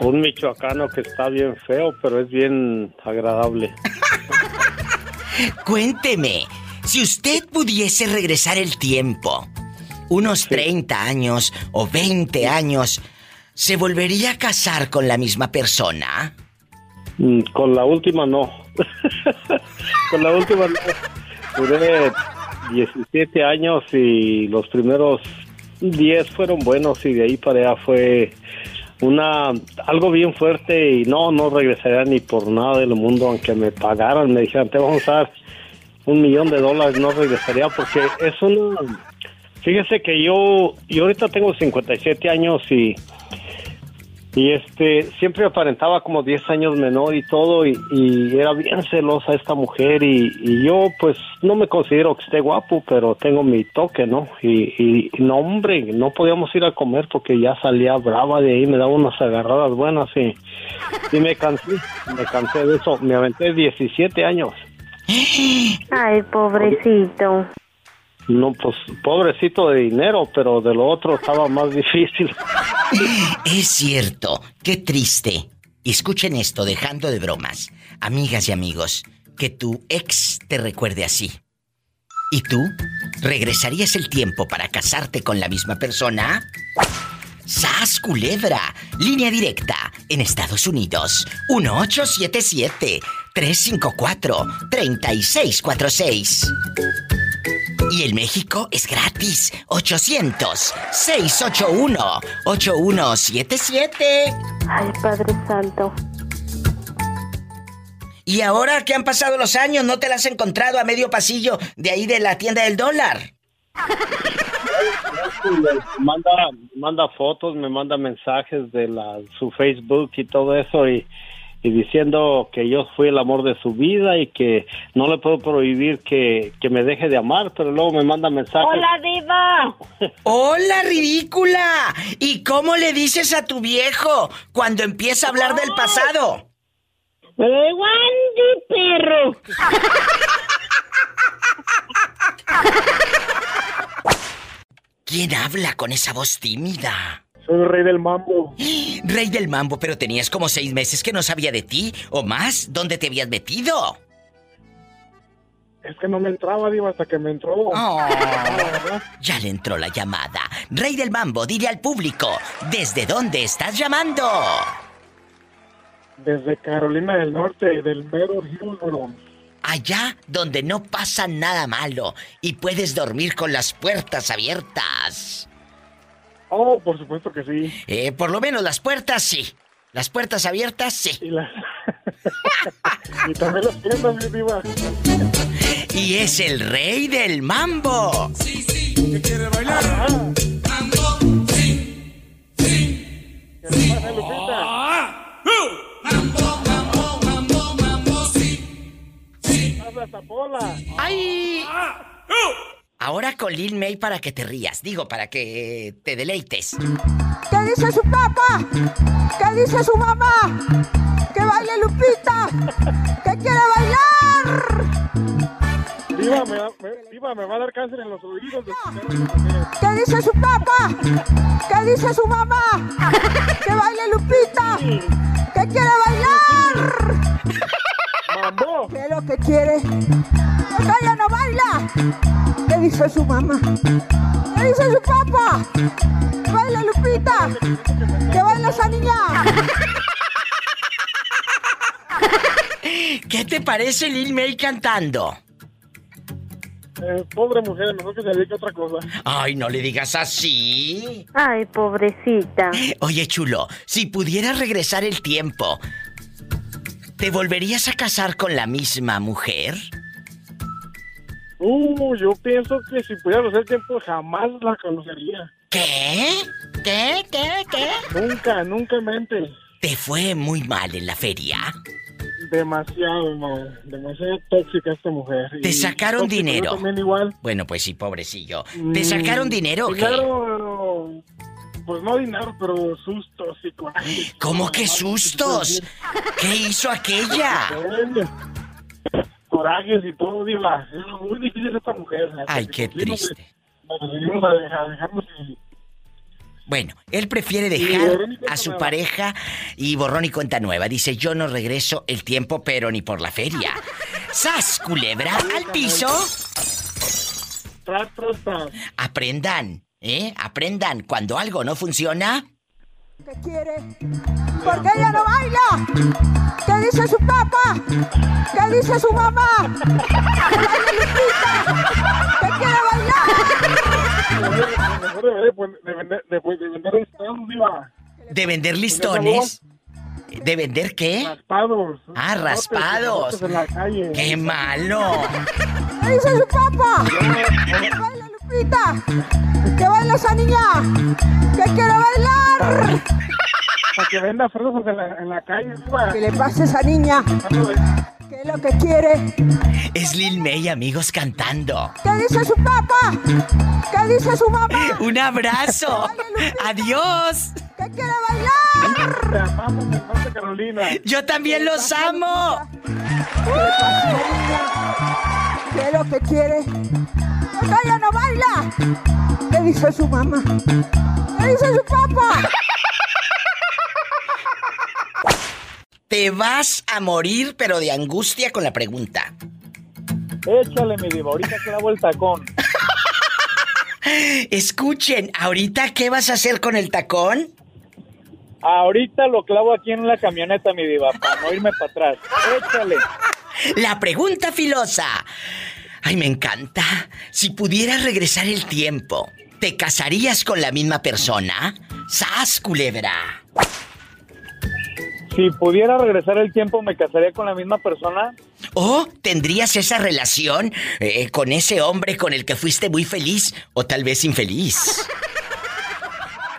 Un michoacano que está bien feo, pero es bien agradable. Cuénteme, si usted pudiese regresar el tiempo, unos 30 años o 20 años, ¿se volvería a casar con la misma persona? Mm, Con la última no. Con la última no. Duré 17 años y los primeros 10 fueron buenos y de ahí para allá fue una algo bien fuerte y no, no regresaría ni por nada del mundo aunque me pagaran, me dijeran te vamos a dar un millón de dólares, no regresaría porque es una... Fíjese que yo, yo ahorita tengo 57 años y y este, siempre aparentaba como 10 años menor y todo, y, y era bien celosa esta mujer, y, y yo pues no me considero que esté guapo, pero tengo mi toque, ¿no? Y, y no, hombre, no podíamos ir a comer porque ya salía brava de ahí, me daba unas agarradas buenas y, y me cansé, me cansé de eso, me aventé 17 años. Ay, pobrecito. No, pues pobrecito de dinero, pero de lo otro estaba más difícil. Es cierto, qué triste. Escuchen esto, dejando de bromas. Amigas y amigos, que tu ex te recuerde así. ¿Y tú? ¿Regresarías el tiempo para casarte con la misma persona? ¡Sas Culebra! Línea directa en Estados Unidos. 1877-354-3646. Y en México es gratis. 800-681-8177. Ay, Padre Santo. Y ahora que han pasado los años, ¿no te la has encontrado a medio pasillo de ahí de la tienda del dólar? manda manda fotos, me manda mensajes de la, su Facebook y todo eso y, y diciendo que yo fui el amor de su vida y que no le puedo prohibir que, que me deje de amar, pero luego me manda mensajes. ¡Hola, Diva! ¡Hola, ridícula! ¿Y cómo le dices a tu viejo cuando empieza a hablar del pasado? ¡Me da perro! ¿Quién habla con esa voz tímida? Soy el rey del mambo. Rey del mambo, pero tenías como seis meses que no sabía de ti o más. ¿Dónde te habías metido? Es que no me entraba, Diva, hasta que me entró. Oh, ya le entró la llamada. Rey del mambo, dile al público, ¿desde dónde estás llamando? Desde Carolina del Norte, del mero Hillsboro. Allá donde no pasa nada malo y puedes dormir con las puertas abiertas. Oh, por supuesto que sí. Eh, por lo menos las puertas sí. Las puertas abiertas sí. Y, las... y también las tiendas, mi diva. Y es el rey del mambo. Sí, sí. ¿Qué quiere bailar? Mambo, sí, sí. ¿Qué pasa, Lupita? Mambo, mambo, mambo, mambo, sí. Sí. Haz la tapola. ¡Ay! Ahora con Lil May para que te rías. Digo, para que te deleites. ¿Qué dice su papá? ¿Qué dice su mamá? ¡Que baile Lupita! ¡Que quiere bailar! Diva, me, va- me- va a dar cáncer en los oídos. de ¿Qué dice su papá? ¿Qué dice su mamá? ¡Que baile Lupita! ¡Que quiere bailar! ¿Qué es lo que quiere? ¡Que ella no baila! ¿Qué dice su mamá? ¿Qué dice su papá? ¡Que baile Lupita! ¡Que baile esa niña! ¿Qué te parece Lil May cantando? Eh, pobre mujer, mejor que se dedique a otra cosa. Ay, no le digas así. Ay, pobrecita. Oye, chulo, si pudieras regresar el tiempo, ¿te volverías a casar con la misma mujer? Uh, yo pienso que si pudiera hacer tiempo jamás la conocería. ¿Qué? ¿Qué? ¿Qué? ¿Qué? Nunca, nunca mente. ¿Te fue muy mal en la feria? Demasiado, ma, demasiado tóxica esta mujer. Te Y sacaron dinero. también igual. Bueno, pues sí, pobrecillo. ¿Te Mm, sacaron dinero o qué? Dinero, pues no dinero, pero sustos y corajes. ¿Cómo que sustos? ¿Qué hizo aquella? Corajes y todo, diva. Es muy difícil esta mujer. Ay, qué triste. Bueno, él prefiere dejar a su pareja y borrón y cuenta nueva. Dice, yo no regreso el tiempo, pero ni por la feria. ¡Sas, culebra! ¡Al piso! Aprendan, ¿eh? Aprendan. Cuando algo no funciona, ¿Qué quiere? Porque ella no baila. ¿Qué dice su papá? ¿Qué dice su mamá? ¡Que quiere bailar! De vender, de, de vender estados, diva. de vender listones. ¿De vender qué? Raspados. Ah, raspados. En la calle. ¡Qué malo! ¿Qué dice su papá? ¡Que! ¡Que baile esa niña! ¡Que quiere bailar! Para que venda frutas en la, en la calle, diva. ¿Qué le pasa a esa niña? ¿Qué es lo que quiere? Es Lil May, amigos, cantando. ¿Qué dice su papá? ¿Qué dice su mamá? ¡Un abrazo! ¡Adiós! ¿Qué quiere bailar? Te amamos, mi hermana Carolina. ¡Yo también los amo! ¿Qué es lo que quiere? ¡Que ella no baila! ¿Qué dice su mamá? ¿Qué dice su papá? Te vas a morir, pero de angustia con la pregunta. Échale, mi diva, ahorita clavo el tacón. Escuchen, ¿ahorita qué vas a hacer con el tacón? Ahorita lo clavo aquí en la camioneta, mi diva, para no irme para atrás. Échale. La pregunta filosa. Ay, me encanta. Si pudieras regresar el tiempo, ¿te casarías con la misma persona? ¡Sas, culebra! Si pudiera regresar el tiempo, ¿me casaría con la misma persona? ¿O tendrías esa relación eh, con ese hombre con el que fuiste muy feliz o tal vez infeliz?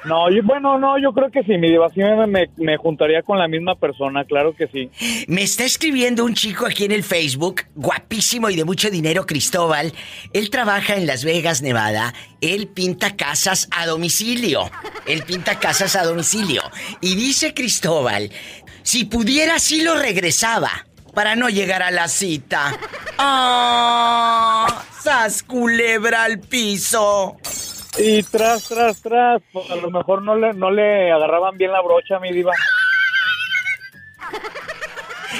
No, bueno, no, yo creo que sí, mi diva, me, me- me juntaría con la misma persona, claro que sí. Me está escribiendo un chico aquí en el Facebook, guapísimo y de mucho dinero, Cristóbal. Él trabaja en Las Vegas, Nevada. Él pinta casas a domicilio. Él pinta casas a domicilio. Y dice Cristóbal, si pudiera sí lo regresaba para no llegar a la cita. ¡Ah! ¡Sas culebra al piso! Y tras, tras, tras, pues, a lo mejor no le, no le agarraban bien la brocha, mi diva.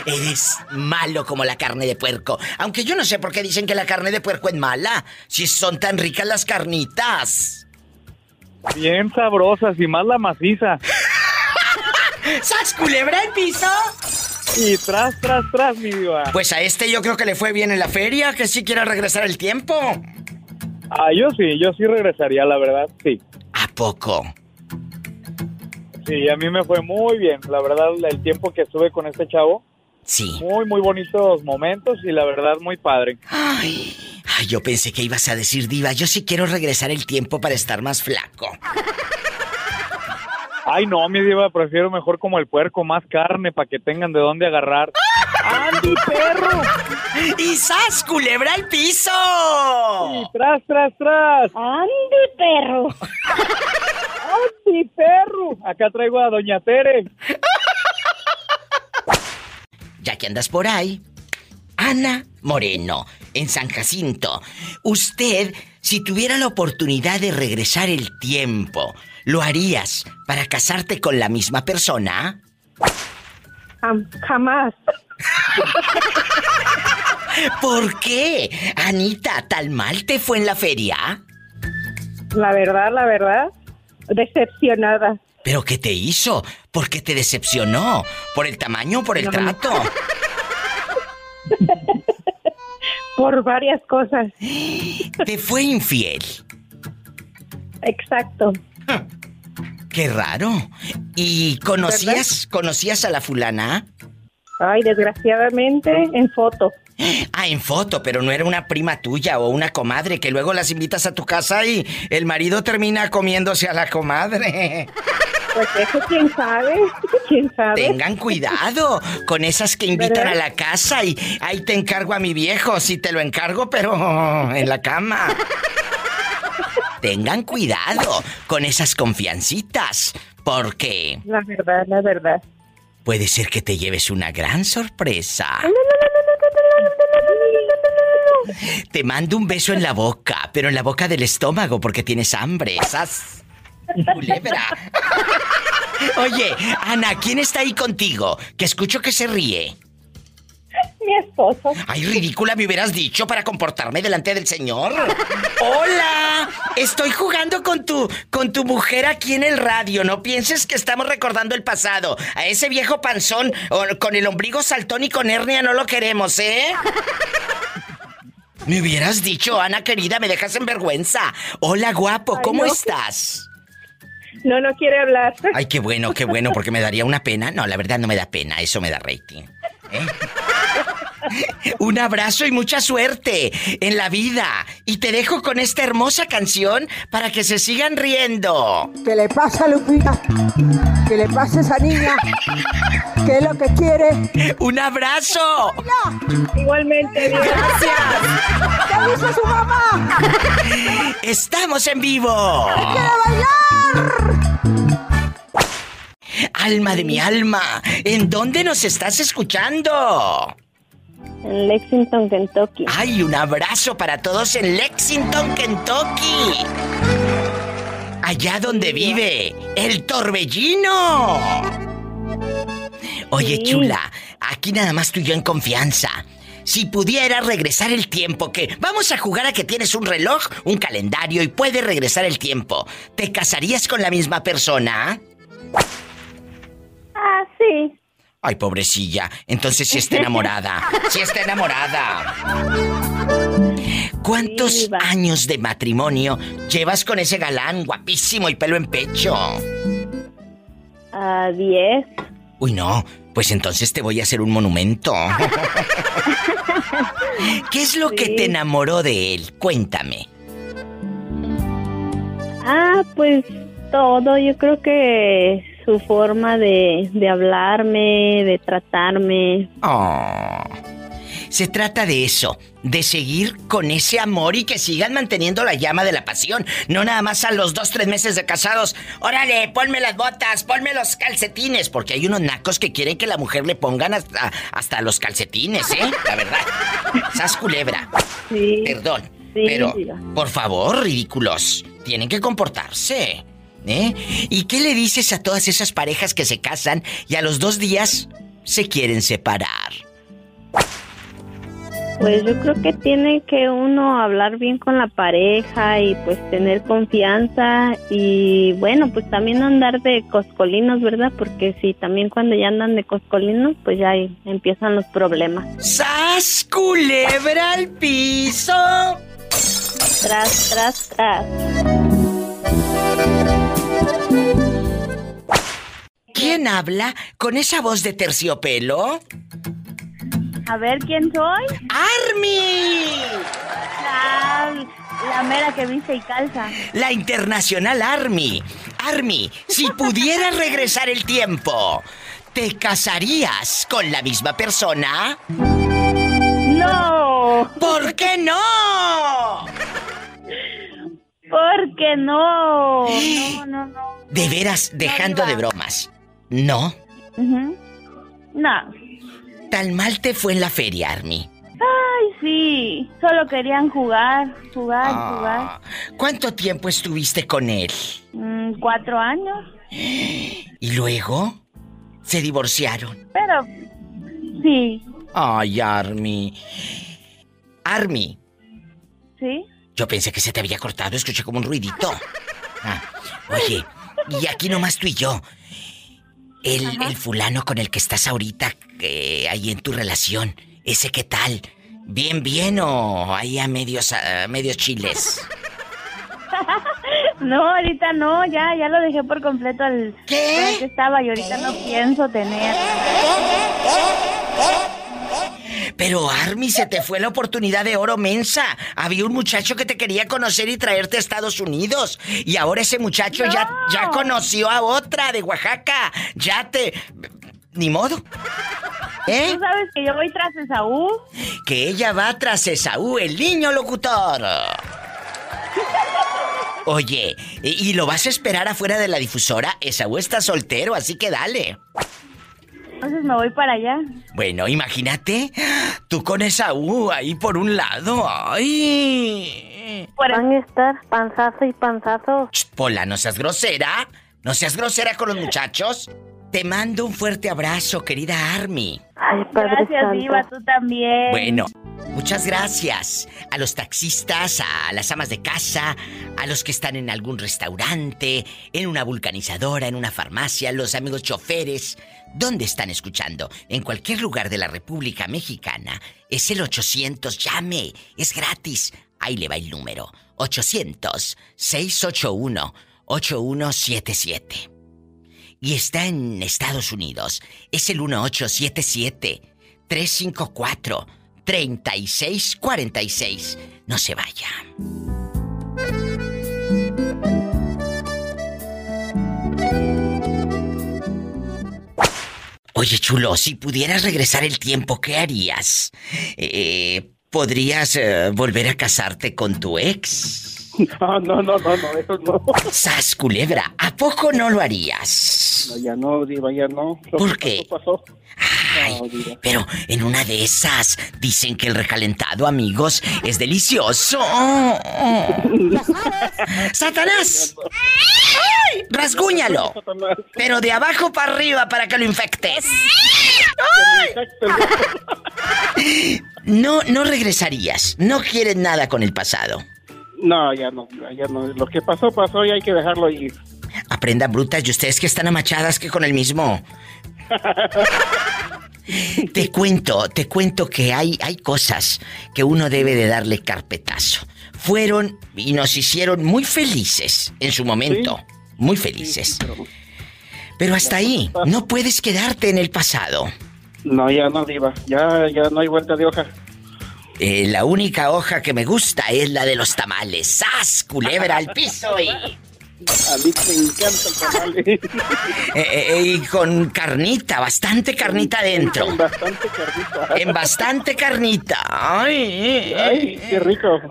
Eres malo como la carne de puerco. Aunque yo no sé por qué dicen que la carne de puerco es mala. Si son tan ricas las carnitas. Bien sabrosas y más la maciza. ¡Sas culebra el piso! Y tras, tras, tras, mi diva. Pues a este yo creo que le fue bien en la feria, que sí quiera regresar el tiempo. Ah, yo sí, yo sí regresaría, la verdad, sí. ¿A poco? Sí, a mí me fue muy bien, la verdad, el tiempo que estuve con este chavo. Sí. Muy, muy bonitos momentos y la verdad, muy padre. Ay, ay, yo pensé que ibas a decir, Diva, yo sí quiero regresar el tiempo para estar más flaco. Ay, no, mi diva, prefiero mejor como el puerco, más carne para que tengan de dónde agarrar. ¡Andy, perro! ¡Y sas, culebra al piso! Y tras, tras, tras. ¡Andy, perro! ¡Andy, perro! Acá traigo a Doña Tere. Ya que andas por ahí, Ana Moreno, en San Jacinto. Usted, si tuviera la oportunidad de regresar el tiempo, ¿lo harías para casarte con la misma persona? Jam- jamás. ¿Por qué? Anita, ¿tal mal te fue en la feria? La verdad, la verdad, decepcionada. ¿Pero qué te hizo? ¿Por qué te decepcionó? ¿Por el tamaño o por el No, no. trato? Por varias cosas. ¿Te fue infiel? Exacto. Qué raro. ¿Y conocías, conocías a la fulana? Ay, desgraciadamente, en foto. Ah, en foto, pero no era una prima tuya o una comadre que luego las invitas a tu casa y el marido termina comiéndose a la comadre. Pues eso, quién sabe, quién sabe. Tengan cuidado con esas que invitan ¿Verdad? a la casa y ahí te encargo a mi viejo, sí te lo encargo, pero en la cama. Tengan cuidado con esas confiancitas, porque La verdad, la verdad. Puede ser que te lleves una gran sorpresa. Te mando un beso en la boca, pero en la boca del estómago porque tienes hambre. ¡Sas! Culebra. Oye, Ana, ¿quién está ahí contigo? Que escucho que se ríe. Mi esposo. Ay, ridícula, me hubieras dicho para comportarme delante del señor. Hola, estoy jugando con tu con tu mujer aquí en el radio. No pienses que estamos recordando el pasado. A ese viejo panzón o- con el ombligo saltón y con hernia no lo queremos, ¿eh? Me hubieras dicho, Ana querida, me dejas en vergüenza. Hola, guapo, Ay, ¿cómo no. estás? No, no quiere hablar. Ay, qué bueno, qué bueno, porque me daría una pena. No, la verdad no me da pena, eso me da rating. ¿eh? Un abrazo y mucha suerte en la vida. Y te dejo con esta hermosa canción para que se sigan riendo. ¿Qué le pasa a Lupita? ¿Qué le pasa a esa niña? ¿Qué es lo que quiere? ¡Un abrazo! Igualmente, Dios. ¿Qué dice su mamá? ¡Estamos en vivo! ¡Quiere bailar! Alma de mi alma, ¿en dónde nos estás escuchando? En Lexington, Kentucky. ¡Ay, un abrazo para todos en Lexington, Kentucky! Allá donde vive el torbellino. Oye, Sí. chula, aquí nada más tú y yo en confianza. Si pudieras regresar el tiempo, que vamos a jugar a que tienes un reloj, un calendario y puedes regresar el tiempo, ¿te casarías con la misma persona? Ah, sí. Ay, pobrecilla. Entonces sí está enamorada. Sí está enamorada. ¿Cuántos Sí, años de matrimonio llevas con ese galán guapísimo y pelo en pecho? A 10. Uy, no. Pues entonces te voy a hacer un monumento. ¿Qué es lo que te enamoró de él? Cuéntame. Ah, pues Todo, yo creo que su forma de, de hablarme, de tratarme. Oh. Se trata de eso, de seguir con ese amor y que sigan manteniendo la llama de la pasión. No nada más a los dos, tres meses de casados. Órale, ponme las botas, ponme los calcetines. Porque hay unos nacos que quieren que la mujer le pongan hasta, hasta los calcetines, ¿eh? La verdad. Sas culebra. Sí. Perdón. Sí, pero, por favor, ridículos. Tienen que comportarse. ¿Eh? ¿Y qué le dices a todas esas parejas que se casan y a los dos días se quieren separar? Pues yo creo que tiene que uno hablar bien con la pareja y pues tener confianza y bueno, pues también andar de coscolinos, ¿verdad? Porque si también cuando ya andan de coscolinos, pues ya ahí empiezan los problemas. ¡Sas culebra al piso! Tras, tras, tras. ¿Quién habla con esa voz de terciopelo? A ver, ¿quién soy? ¡Army! La, la mera que viste y calza. La internacional Army. Army, si pudieras regresar el tiempo, ¿te casarías con la misma persona? ¡No! ¿Por qué no? ¿Por qué no? No, no, no. De veras, dejando de bromas. ¿No? No. Tan mal te fue en la feria, Army. Ay, sí. Solo querían jugar, jugar, Ah, ¿Cuánto tiempo estuviste con él? jugar. Mm, cuatro años. ¿Y luego? Se divorciaron. Pero, sí. Ay, Army. Army, ¿Sí? Yo pensé que se te había cortado, escuché como un ruidito. Ah, oye, y aquí nomás tú y yo. El, el fulano con el que estás ahorita, eh, ahí en tu relación, ¿ese qué tal? ¿Bien, bien o ahí a medios, a medios chiles? No, ahorita no, ya, ya lo dejé por completo al ¿Qué? que estaba y ahorita no pienso tener. Pero Army, se te fue la oportunidad de oro mensa. Había un muchacho que te quería conocer y traerte a Estados Unidos. Y ahora ese muchacho ya, ya conoció a otra de Oaxaca. Ya te... Ni modo. ¿Eh? ¿Tú sabes que yo voy tras Esaú? Que ella va tras Esaú, el niño locutor. Oye, ¿y y lo vas a esperar afuera de la difusora? Esaú está soltero, así que dale. Entonces me voy para allá. Bueno, imagínate, tú con Esaú ahí por un lado. ¡Ay! Van a estar panzazo y panzazo. Pola, no seas grosera. No seas grosera con los muchachos. Te mando un fuerte abrazo, querida Army. Ay, Gracias, Diva, tú también. Bueno, muchas gracias a los taxistas, a las amas de casa, a los que están en algún restaurante, en una vulcanizadora, en una farmacia, los amigos choferes. ¿Dónde están escuchando? En cualquier lugar de la República Mexicana. Es el 800, llame, es gratis. Ahí le va el número. 800-681-8177. Y está en Estados Unidos. Es el 1877-354-3646. No se vaya. Oye, chulo, si pudieras regresar el tiempo, ¿qué harías? Eh, ¿Podrías eh, volver a casarte con tu ex? No, no, no, no, no, eso no. Sas, culebra, ¿a poco no lo harías? No, ya no, Diva, ya no. Lo ¿Por qué? pasó, pasó. Ay, No, pero en una de esas dicen que el recalentado, amigos, es delicioso. ¡Satanás! ¡Ay! ¡Rasguñalo! Pero de abajo para arriba para que lo infectes. ¡Ay! No, no regresarías. No quieres nada con el pasado. No, ya no, ya no. Lo que pasó, pasó y hay que dejarlo ir. Aprendan brutas y ustedes que están amachadas que con el mismo. Te cuento, te cuento que hay, hay cosas que uno debe de darle carpetazo. Fueron y nos hicieron muy felices en su momento. Muy felices. Pero hasta ahí, no puedes quedarte en el pasado. No, ya no, Diva. Ya, ya no hay vuelta de hoja. Eh, la única hoja que me gusta es la de los tamales. ¡Sas! Culebra al piso y... A mí me encanta el tamale. Eh, eh, eh, y con carnita, bastante carnita adentro. Con bastante carnita. En bastante carnita. Ay, Ay, qué rico.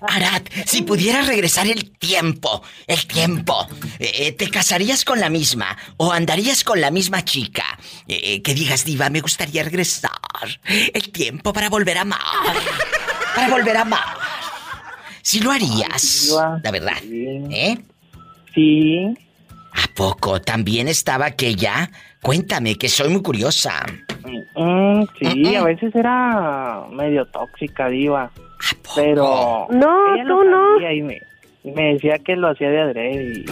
Arad, si pudieras regresar el tiempo, el tiempo, eh, ¿te casarías con la misma o andarías con la misma chica? Eh, eh, que digas, diva, me gustaría regresar el tiempo para volver a amar. Para volver a amar. Si lo harías, la verdad, ¿eh? Sí. ¿A poco también estaba aquella? Cuéntame, que soy muy curiosa. Mm, sí, a veces era medio tóxica, diva. Pero... No, ella tú lo no. Y me, y me decía que lo hacía de adrede, y-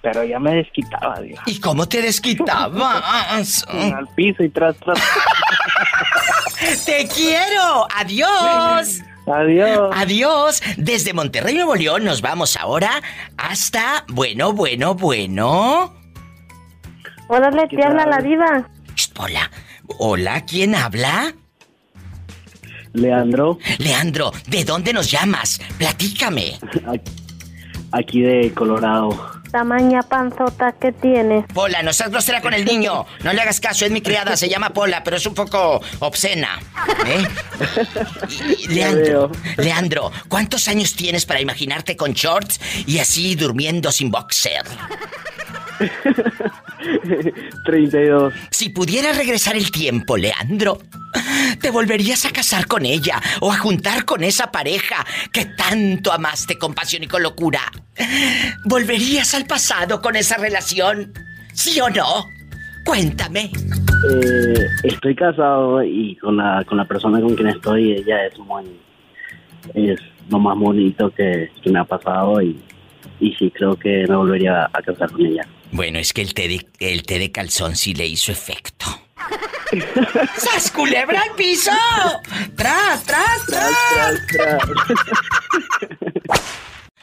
pero ya me desquitaba, diva. ¿Y cómo te desquitabas? Al piso y tras, tras. ¡Te quiero! ¡Adiós! Adiós. Adiós. Desde Monterrey, Nuevo León, nos vamos ahora hasta. Bueno, bueno, bueno. Te habla la diva. Hola. Hola, ¿quién habla? Leandro, Leandro, ¿de dónde nos llamas? Platícame. aquí de Colorado. Tamaña panzota que tienes. Pola, no seas grosera con el niño. No le hagas caso, es mi criada, se llama Pola, pero es un poco obscena. ¿Eh? Leandro, Leandro, ¿cuántos años tienes para imaginarte con shorts y así durmiendo sin boxer? 32. Si pudieras regresar el tiempo, Leandro, ¿te volverías a casar con ella o a juntar con esa pareja que tanto amaste con pasión y con locura? ¿Volverías al pasado con esa relación? ¿Sí o no? Cuéntame. Eh, estoy casado y con la, con la persona con quien estoy, ella es muy. Es lo más bonito que, que me ha pasado y, y sí creo que me volvería a casar con ella. Bueno, es que el té de, el té de calzón sí le hizo efecto. ¡Sas culebra al piso! ¡Tras, tras, tras!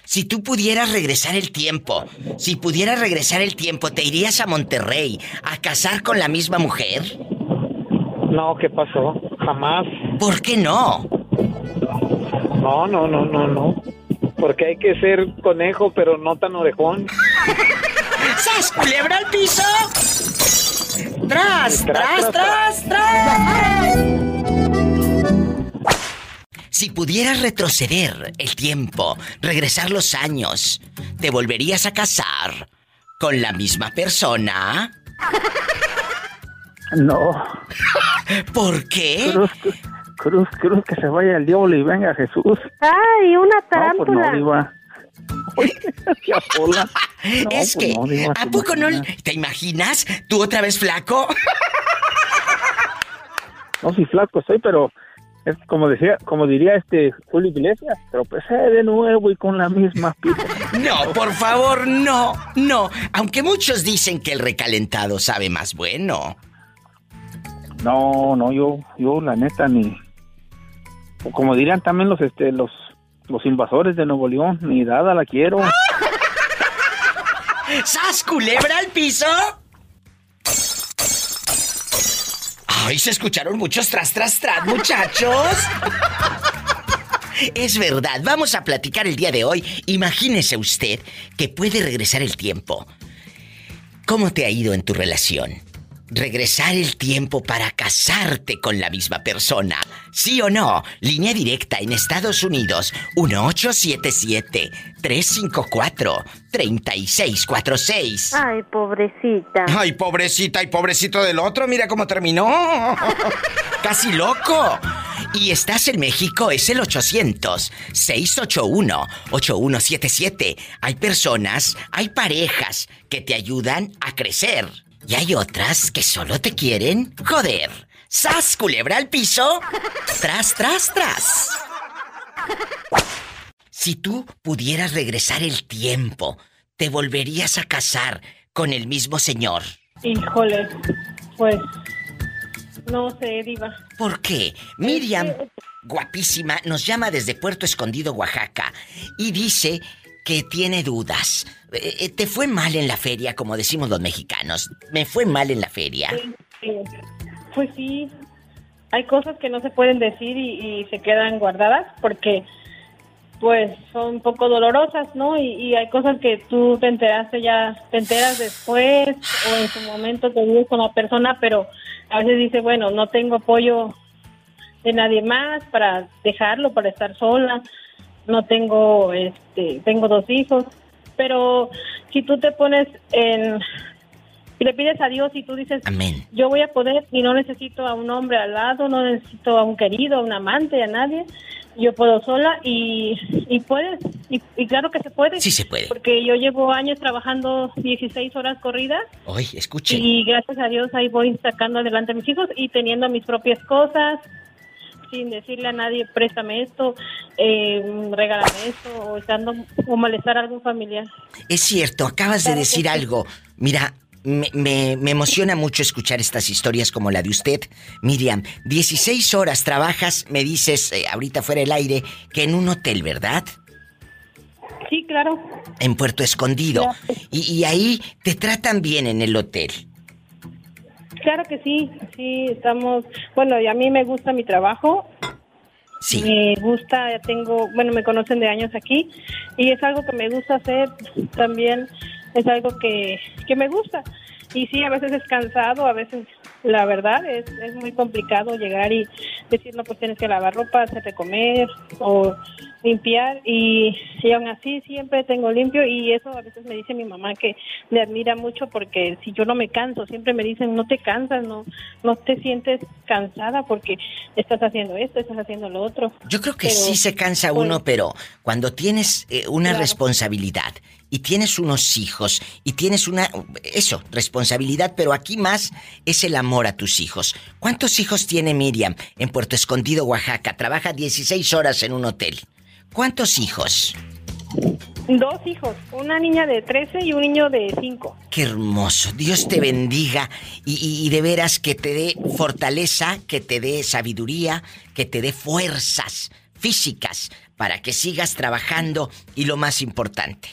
Si tú pudieras regresar el tiempo, si pudieras regresar el tiempo, ¿te irías a Monterrey a casar con la misma mujer? No, ¿qué pasó? Jamás. ¿Por qué no? No, no, no, no, no. Porque hay que ser conejo, pero no tan orejón. ¡Sas culebra al piso! ¡Tras, tras, tras, tras! Si pudieras retroceder el tiempo, regresar los años, ¿te volverías a casar con la misma persona? No. ¿Por qué? Cruz, cruz, cruz, que se vaya el diablo y venga Jesús. ¡Ay, una No, pues tarántula! no, Pola. No, es pues que, no, ¿a ¿te poco no? imaginas? ¿Te imaginas? ¿Tú otra vez flaco? No, sí, flaco estoy, pero es como decía, como diría este Julio Iglesias, tropecé de nuevo y con la misma pita. No, por favor, no, no. Aunque muchos dicen que el recalentado sabe más bueno. No, no, yo, yo la neta ni, como dirían también los, este, los, los invasores de Nuevo León, ni dada la quiero. ¡Sas culebra al piso! Ay, se escucharon muchos tras, tras, tras, muchachos. Es verdad, vamos a platicar el día de hoy. Imagínese usted que puede regresar el tiempo. ¿Cómo te ha ido en tu relación? Regresar el tiempo para casarte con la misma persona. ¿Sí o no? Línea directa en Estados Unidos. 1877-354-3646. Ay, pobrecita. Ay, pobrecita y pobrecito del otro, mira cómo terminó. Casi loco. Y estás en México, es el 800-681-8177. Hay personas, hay parejas que te ayudan a crecer. Y hay otras que solo te quieren joder. ¡Sas, culebra al piso! ¡Tras, tras, tras! Si tú pudieras regresar el tiempo, ¿te volverías a casar con el mismo señor? Híjole, pues no sé, diva. ¿Por qué? Miriam, guapísima, nos llama desde Puerto Escondido, Oaxaca, y dice que tiene dudas. Eh, eh, ¿Te fue mal en la feria, como decimos los mexicanos? ¿Me fue mal en la feria? Pues sí, hay cosas que no se pueden decir y, y se quedan guardadas porque pues son un poco dolorosas, ¿no? Y, hay cosas que tú te enteraste ya, te enteras después o en su momento te vives con persona, pero a veces dice, bueno, no tengo apoyo de nadie más para dejarlo, para estar sola, no tengo, este, tengo dos hijos, pero si tú te pones en, y le pides a Dios y tú dices, yo voy a poder y no necesito a un hombre al lado, no necesito a un querido, a un amante, a nadie, yo puedo sola y, y puedes, y, y claro que se puede. Sí se puede. Porque yo llevo años trabajando 16 horas corridas Oye, escuche. y gracias a Dios ahí voy sacando adelante a mis hijos y teniendo mis propias cosas sin decirle a nadie préstame esto, eh, regálame esto o estando o molestar a algún familiar. Es cierto, acabas de decir algo. Mira, me, me- me emociona mucho escuchar estas historias como la de usted. Miriam, 16 horas trabajas, me dices eh, ahorita fuera del aire, que en un hotel, ¿verdad? Sí, claro. En Puerto Escondido. Y, y ahí te tratan bien en el hotel. Claro que sí, sí, estamos, bueno, y a mí me gusta mi trabajo. Sí. Me gusta, ya tengo, bueno, me conocen de años aquí y es algo que me gusta hacer también, es algo que, que me gusta. Y sí, a veces es cansado, a veces, la verdad, es, es muy complicado llegar y decir, no, pues tienes que lavar ropa, hacerte comer o limpiar y, y aún así siempre tengo limpio y eso a veces me dice mi mamá que le admira mucho porque si yo no me canso, siempre me dicen, no te cansas, no, no te sientes cansada porque estás haciendo esto, estás haciendo lo otro. Yo creo que Pero, sí se cansa pues, uno, pero cuando tienes eh, una Claro. responsabilidad y tienes unos hijos y tienes una eso, responsabilidad, pero aquí más es el amor a tus hijos. ¿Cuántos hijos tiene Miriam en Puerto Escondido, Oaxaca? Trabaja 16 horas en un hotel. ¿Cuántos hijos? Dos hijos, una niña de 13 y un niño de 5. Qué hermoso. Dios te bendiga y, y- y de veras que te dé fortaleza, que te dé sabiduría, que te dé fuerzas físicas para que sigas trabajando y lo más importante,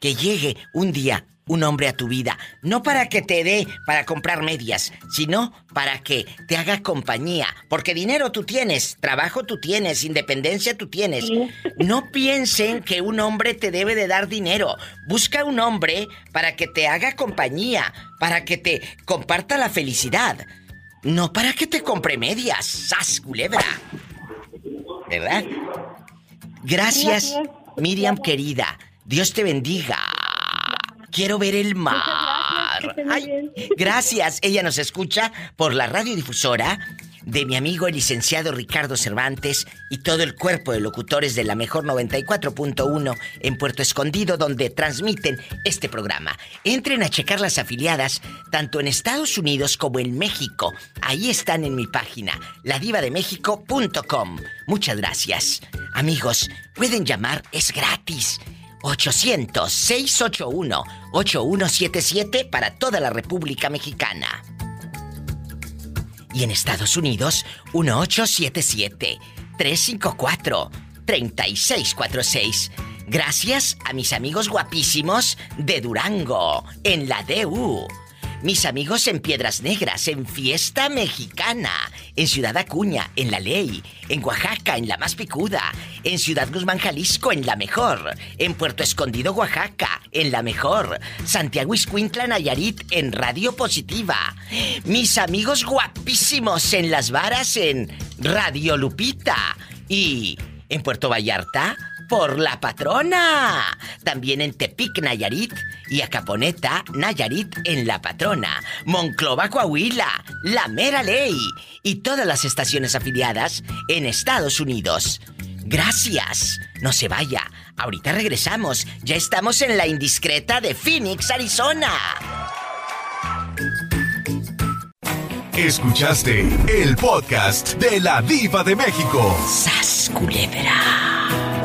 que llegue un día un hombre a tu vida, no para que te dé para comprar medias, sino para que te haga compañía, porque dinero tú tienes, trabajo tú tienes, independencia tú tienes. No piensen que un hombre te debe de dar dinero. Busca un hombre para que te haga compañía, para que te comparta la felicidad. No para que te compre medias, sas culebra. ¿Verdad? Gracias, Gracias. Miriam querida. Dios te bendiga. Quiero ver el mar. Ay, gracias. Ella nos escucha por la radiodifusora de mi amigo el licenciado Ricardo Cervantes y todo el cuerpo de locutores de la mejor 94.1 en Puerto Escondido donde transmiten este programa. Entren a checar las afiliadas tanto en Estados Unidos como en México. Ahí están en mi página, ladivademéxico.com. Muchas gracias. Amigos, pueden llamar, es gratis. 800-681-8177 para toda la República Mexicana. Y en Estados Unidos, 1877-354-3646. Gracias a mis amigos guapísimos de Durango, en la DU. Mis amigos en Piedras Negras, en Fiesta Mexicana, en Ciudad Acuña, en La Ley, en Oaxaca, en La Más Picuda, en Ciudad Guzmán, Jalisco, en La Mejor, en Puerto Escondido, Oaxaca, en La Mejor, Santiago Iscuintla, Nayarit, en Radio Positiva. Mis amigos guapísimos en Las Varas, en Radio Lupita. Y en Puerto Vallarta, por la patrona. También en Tepic, Nayarit y Acaponeta, Nayarit en la patrona. Monclova, Coahuila, La Mera Ley y todas las estaciones afiliadas en Estados Unidos. Gracias. No se vaya. Ahorita regresamos. Ya estamos en la indiscreta de Phoenix, Arizona. Escuchaste el podcast de la Diva de México. ¡Sas, culebra!